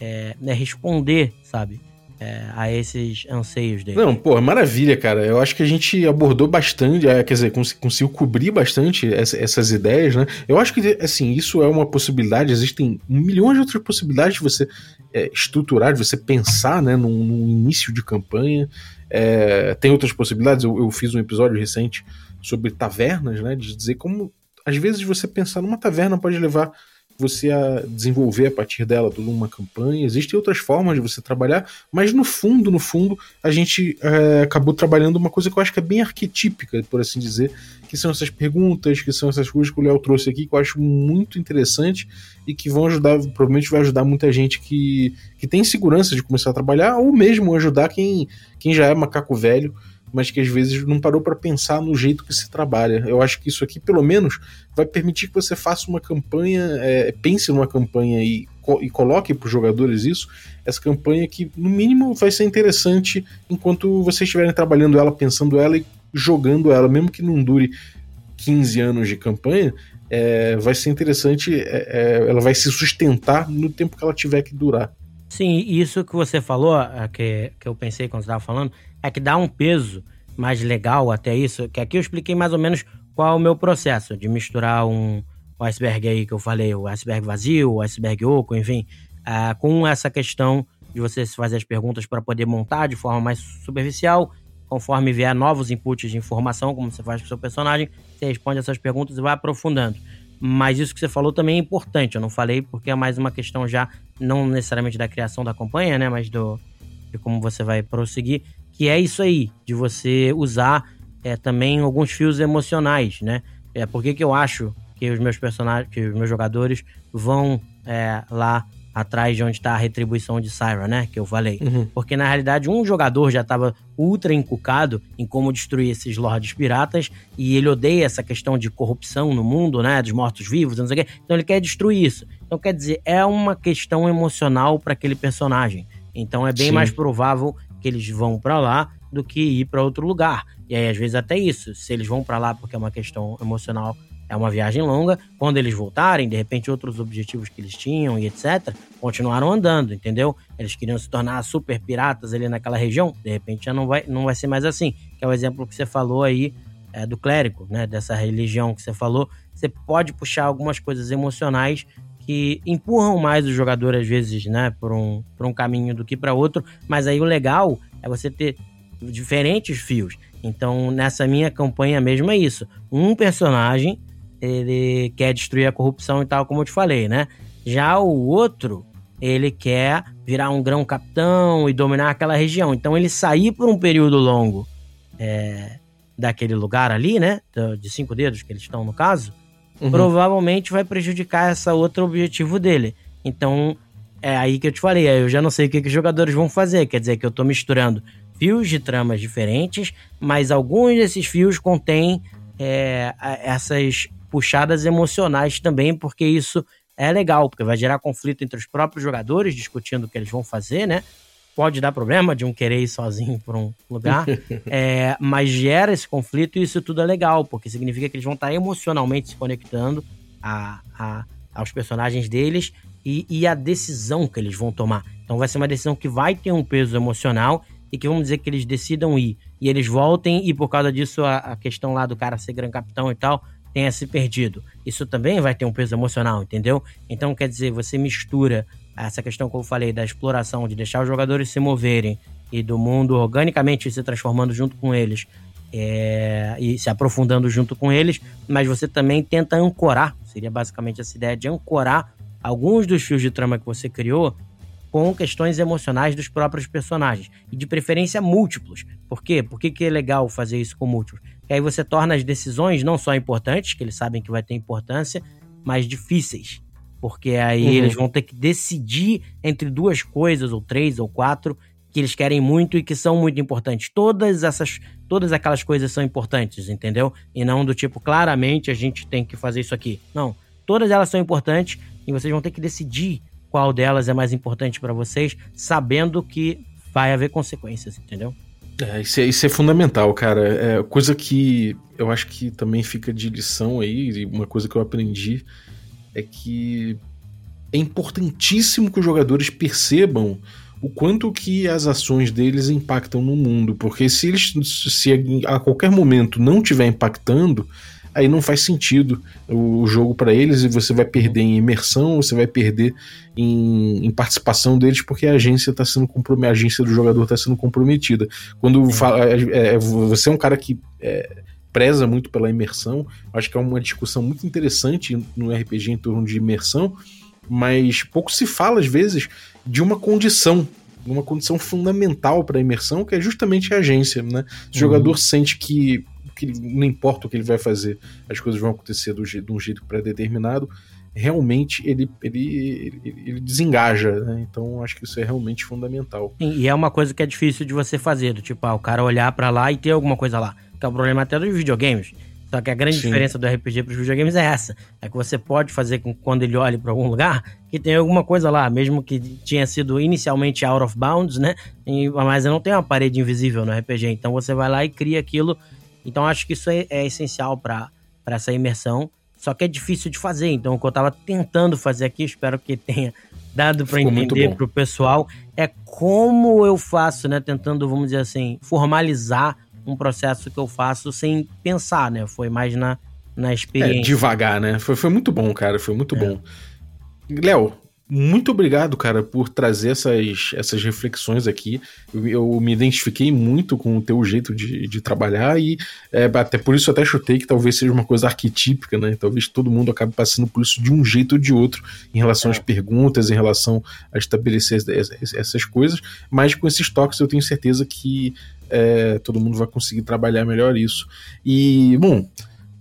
é, né, responder, sabe? É, a esses anseios dele. Não, pô, maravilha, cara. Eu acho que a gente abordou bastante, é, quer dizer, cons conseguiu cobrir bastante essa, essas ideias, né? Eu acho que, assim, isso é uma possibilidade, existem milhões de outras possibilidades de você é, estruturar, de você pensar, né, num, num início de campanha. É, tem outras possibilidades, eu, eu fiz um episódio recente sobre tavernas, né, de dizer como, às vezes, você pensar numa taverna pode levar você a desenvolver a partir dela toda uma campanha. Existem outras formas de você trabalhar, mas no fundo, no fundo, a gente é, acabou trabalhando uma coisa que eu acho que é bem arquetípica, por assim dizer, que são essas perguntas, que são essas coisas que o Léo trouxe aqui, que eu acho muito interessante e que vão ajudar, provavelmente vai ajudar muita gente que, que tem segurança de começar a trabalhar, ou mesmo ajudar quem, quem já é macaco velho mas que às vezes não parou para pensar no jeito que se trabalha. Eu acho que isso aqui, pelo menos, vai permitir que você faça uma campanha, é, pense numa campanha e, e coloque para os jogadores isso, essa campanha que, no mínimo, vai ser interessante enquanto vocês estiverem trabalhando ela, pensando ela e jogando ela, mesmo que não dure 15 anos de campanha, é, vai ser interessante, é, é, ela vai se sustentar no tempo que ela tiver que durar. Sim, isso que você falou, é, que, que eu pensei quando você estava falando, é que dá um peso mais legal até isso, que aqui eu expliquei mais ou menos qual é o meu processo de misturar um iceberg aí que eu falei, o iceberg vazio, o iceberg oco, enfim, uh, com essa questão de você fazer as perguntas para poder montar de forma mais superficial, conforme vier novos inputs de informação, como você faz com o seu personagem, você responde essas perguntas e vai aprofundando. Mas isso que você falou também é importante, eu não falei porque é mais uma questão já, não necessariamente da criação da campanha, né, mas do, de como você vai prosseguir, que é isso aí, de você usar é, também alguns fios emocionais, né? É, por que, eu acho que os meus personagens, que os meus jogadores vão é, lá atrás de onde está a retribuição de Syra, né? Que eu falei. Uhum. Porque na realidade um jogador já estava ultra encucado em como destruir esses lords piratas e ele odeia essa questão de corrupção no mundo, né? Dos mortos-vivos, não sei o quê. Então ele quer destruir isso. Então quer dizer, é uma questão emocional para aquele personagem. Então é bem Sim. mais provável que eles vão para lá do que ir para outro lugar. E aí, às vezes, até isso. Se eles vão para lá porque é uma questão emocional, é uma viagem longa. Quando eles voltarem, de repente, outros objetivos que eles tinham e etc., continuaram andando, entendeu? Eles queriam se tornar super piratas ali naquela região, de repente já não vai, não vai ser mais assim. Que é o exemplo que você falou aí é, do clérigo, né? Dessa religião que você falou. Você pode puxar algumas coisas emocionais que empurram mais o jogador, às vezes, né, por um, por um caminho do que para outro. Mas aí o legal é você ter diferentes fios. Então, nessa minha campanha mesmo é isso. Um personagem, ele quer destruir a corrupção e tal, como eu te falei, né? Já o outro, ele quer virar um grão capitão e dominar aquela região. Então, ele sair por um período longo é, daquele lugar ali, né? De cinco dedos que eles estão no caso, uhum. provavelmente vai prejudicar esse outro objetivo dele. Então, é aí que eu te falei, eu já não sei o que, que os jogadores vão fazer. Quer dizer que eu tô misturando fios de tramas diferentes, mas alguns desses fios contêm é, essas puxadas emocionais também, porque isso é legal, porque vai gerar conflito entre os próprios jogadores discutindo o que eles vão fazer, né? Pode dar problema de um querer ir sozinho por um lugar, é, mas gera esse conflito e isso tudo é legal, porque significa que eles vão estar emocionalmente se conectando a, a aos personagens deles e, e a decisão que eles vão tomar. Então vai ser uma decisão que vai ter um peso emocional e que vamos dizer que eles decidam ir e eles voltem e por causa disso a, a questão lá do cara ser grande capitão e tal tenha se perdido. Isso também vai ter um peso emocional, entendeu? Então quer dizer, você mistura essa questão que eu falei da exploração, de deixar os jogadores se moverem e do mundo organicamente se transformando junto com eles é, e se aprofundando junto com eles, mas você também tenta ancorar, seria basicamente essa ideia de ancorar alguns dos fios de trama que você criou com questões emocionais dos próprios personagens. E de preferência múltiplos. Por quê? Por que, que é legal fazer isso com múltiplos? Porque aí você torna as decisões não só importantes, que eles sabem que vai ter importância, mas difíceis. Porque aí uhum. eles vão ter que decidir entre duas coisas, ou três, ou quatro, que eles querem muito e que são muito importantes. Todas essas, todas aquelas coisas são importantes, entendeu? E não do tipo, claramente a gente tem que fazer isso aqui. Não. Todas elas são importantes e vocês vão ter que decidir qual delas é mais importante para vocês, sabendo que vai haver consequências, entendeu? É, isso, é, isso é fundamental, cara. É coisa que eu acho que também fica de lição aí, uma coisa que eu aprendi é que é importantíssimo que os jogadores percebam o quanto que as ações deles impactam no mundo, porque se eles se a qualquer momento não estiver impactando, aí não faz sentido o jogo para eles e você vai perder em imersão, você vai perder em, em participação deles porque a agência está sendo comprometida, a agência do jogador está sendo comprometida. Quando fala, é, é, você é um cara que é, preza muito pela imersão, acho que é uma discussão muito interessante no RPG em torno de imersão, mas pouco se fala às vezes de uma condição uma condição fundamental para a imersão, que é justamente a agência, né? Se o uhum. jogador sente que que não importa o que ele vai fazer, as coisas vão acontecer do, de um jeito pré-determinado, realmente ele, ele, ele, ele desengaja, né? Então acho que isso é realmente fundamental. E é uma coisa que é difícil de você fazer, do tipo, ah, o cara olhar para lá e ter alguma coisa lá. Que é o problema até dos videogames. Só que a grande Sim. diferença do RPG para os videogames é essa: é que você pode fazer com quando ele olhe para algum lugar que tem alguma coisa lá, mesmo que tinha sido inicialmente out of bounds, né? E, mas não tem uma parede invisível no RPG. Então você vai lá e cria aquilo então acho que isso é, é essencial para essa imersão. Só que é difícil de fazer. Então o que eu estava tentando fazer aqui, espero que tenha dado para entender para o pessoal, é como eu faço, né? Tentando, vamos dizer assim, formalizar um processo que eu faço sem pensar, né? Foi mais na, na experiência. É, devagar, né? Foi, foi muito bom, cara. Foi muito é. bom. Léo, muito obrigado, cara, por trazer essas, essas reflexões aqui. Eu, eu me identifiquei muito com o teu jeito de, de trabalhar e é, até por isso até chutei que talvez seja uma coisa arquetípica, né? Talvez todo mundo acabe passando por isso de um jeito ou de outro em relação é. às perguntas, em relação a estabelecer essas coisas, mas com esses toques eu tenho certeza que é, todo mundo vai conseguir trabalhar melhor isso. E, bom,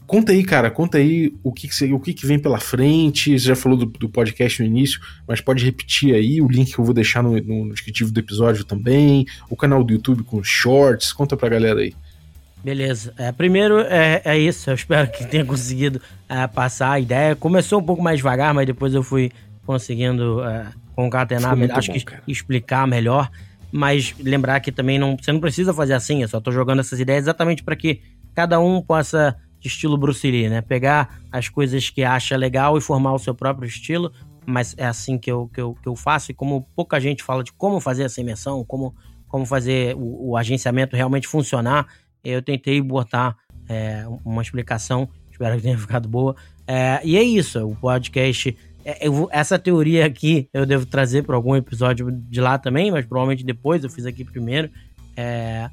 Conta aí, cara, conta aí o que, que, o que, que vem pela frente. Você já falou do, do, podcast no início, mas pode repetir aí o link que eu vou deixar no, no descritivo do episódio também, o canal do YouTube com shorts. Conta pra galera aí. Beleza. É, primeiro é, é isso. Eu espero que tenha conseguido é, passar a ideia. Começou um pouco mais devagar, mas depois eu fui conseguindo é, concatenar, acho bom, que cara. explicar melhor. Mas lembrar que também não, você não precisa fazer assim. Eu só tô jogando essas ideias exatamente para que cada um possa estilo Bruce Lee, né? Pegar as coisas que acha legal e formar o seu próprio estilo, mas é assim que eu, que eu, que eu faço. E como pouca gente fala de como fazer essa imersão, como, como fazer o, o agenciamento realmente funcionar, eu tentei botar é, uma explicação, espero que tenha ficado boa. É, e é isso, o podcast. É, eu, essa teoria aqui eu devo trazer para algum episódio de lá também, mas provavelmente depois, eu fiz aqui primeiro. É,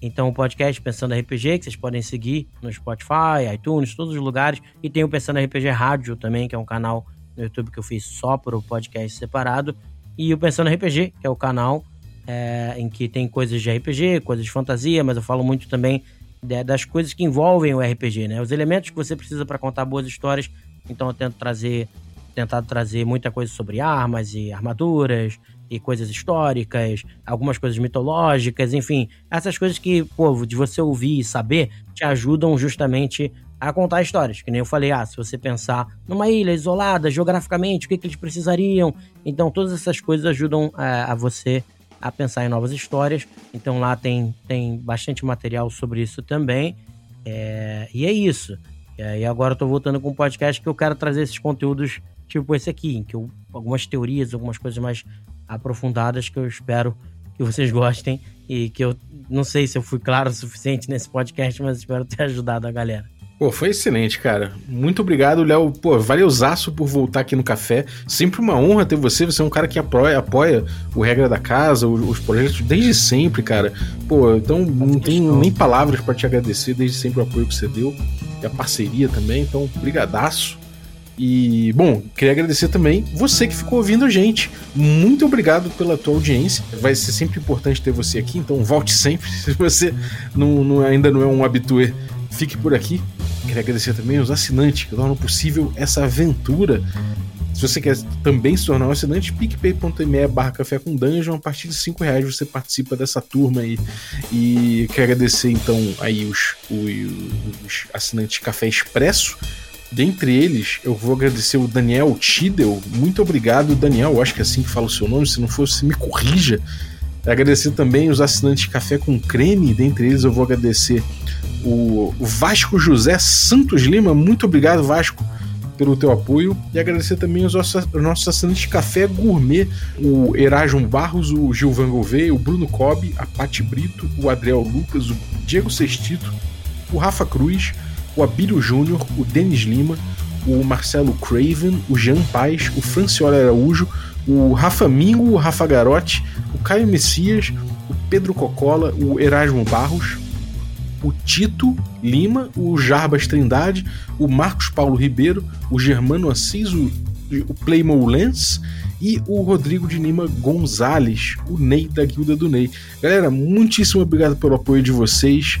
Então o podcast Pensando RPG, que vocês podem seguir no Spotify, iTunes, todos os lugares. E tem o Pensando RPG Rádio também, que é um canal no YouTube que eu fiz só para o podcast separado. E o Pensando RPG, que é o canal é, em que tem coisas de RPG, coisas de fantasia, mas eu falo muito também de, das coisas que envolvem o RPG, né? Os elementos que você precisa para contar boas histórias. Então eu tento trazer, tentado trazer muita coisa sobre armas e armaduras e coisas históricas, algumas coisas mitológicas, enfim, essas coisas que, pô, de você ouvir e saber, te ajudam justamente a contar histórias. Que nem eu falei, ah, se você pensar numa ilha isolada, geograficamente, o que, que eles precisariam. Então, todas essas coisas ajudam a, é, a você a pensar em novas histórias. Então, lá tem, tem bastante material sobre isso também. É, e é isso. É, e agora eu tô voltando com um podcast que eu quero trazer esses conteúdos tipo esse aqui, em que eu, algumas teorias, algumas coisas mais aprofundadas que eu espero que vocês gostem e que eu não sei se eu fui claro o suficiente nesse podcast, mas espero ter ajudado a galera. Pô, foi excelente, cara. Muito obrigado, Léo. Pô, valeuzaço por voltar aqui no café. Sempre uma honra ter você. Você é um cara que apoia, apoia o Regra da Casa, os, os projetos desde sempre, cara. Pô, então não tenho nem palavras para te agradecer desde sempre o apoio que você deu e a parceria também. Então, brigadaço. E, bom, queria agradecer também você que ficou ouvindo a gente. Muito obrigado pela tua audiência. Vai ser sempre importante ter você aqui, então volte sempre. Se você não, não ainda não é um habitué, fique por aqui. Queria agradecer também os assinantes que tornam possível essa aventura. Se você quer também se tornar um assinante, picpay.me barra café com dungeon, a partir de 5 reais você participa dessa turma aí. E quero agradecer então aí os, os, os assinantes Café Expresso, Dentre eles, eu vou agradecer o Daniel Tidel. Muito obrigado, Daniel. Acho que é assim que fala o seu nome. Se não fosse, me corrija. Agradecer também os assinantes de Café com Creme. Dentre eles, eu vou agradecer o Vasco José Santos Lima. Muito obrigado, Vasco, pelo teu apoio. E agradecer também os nossos assinantes de Café Gourmet: o Erasmo Barros, o Gilvan Gouveia, o Bruno Cobb, a Pati Brito, o Adriel Lucas, o Diego Sextito, o Rafa Cruz o Abílio Júnior, o Denis Lima, o Marcelo Craven, o Jean Paz, o Franciola Araújo, o Rafa Mingo, o Rafa Garotti, o Caio Messias, o Pedro Cocola, o Erasmo Barros, o Tito Lima, o Jarbas Trindade, o Marcos Paulo Ribeiro, o Germano Assis, o, o Playmo Lens e o Rodrigo de Lima Gonzalez, o Ney da Guilda do Ney. Galera, muitíssimo obrigado pelo apoio de vocês.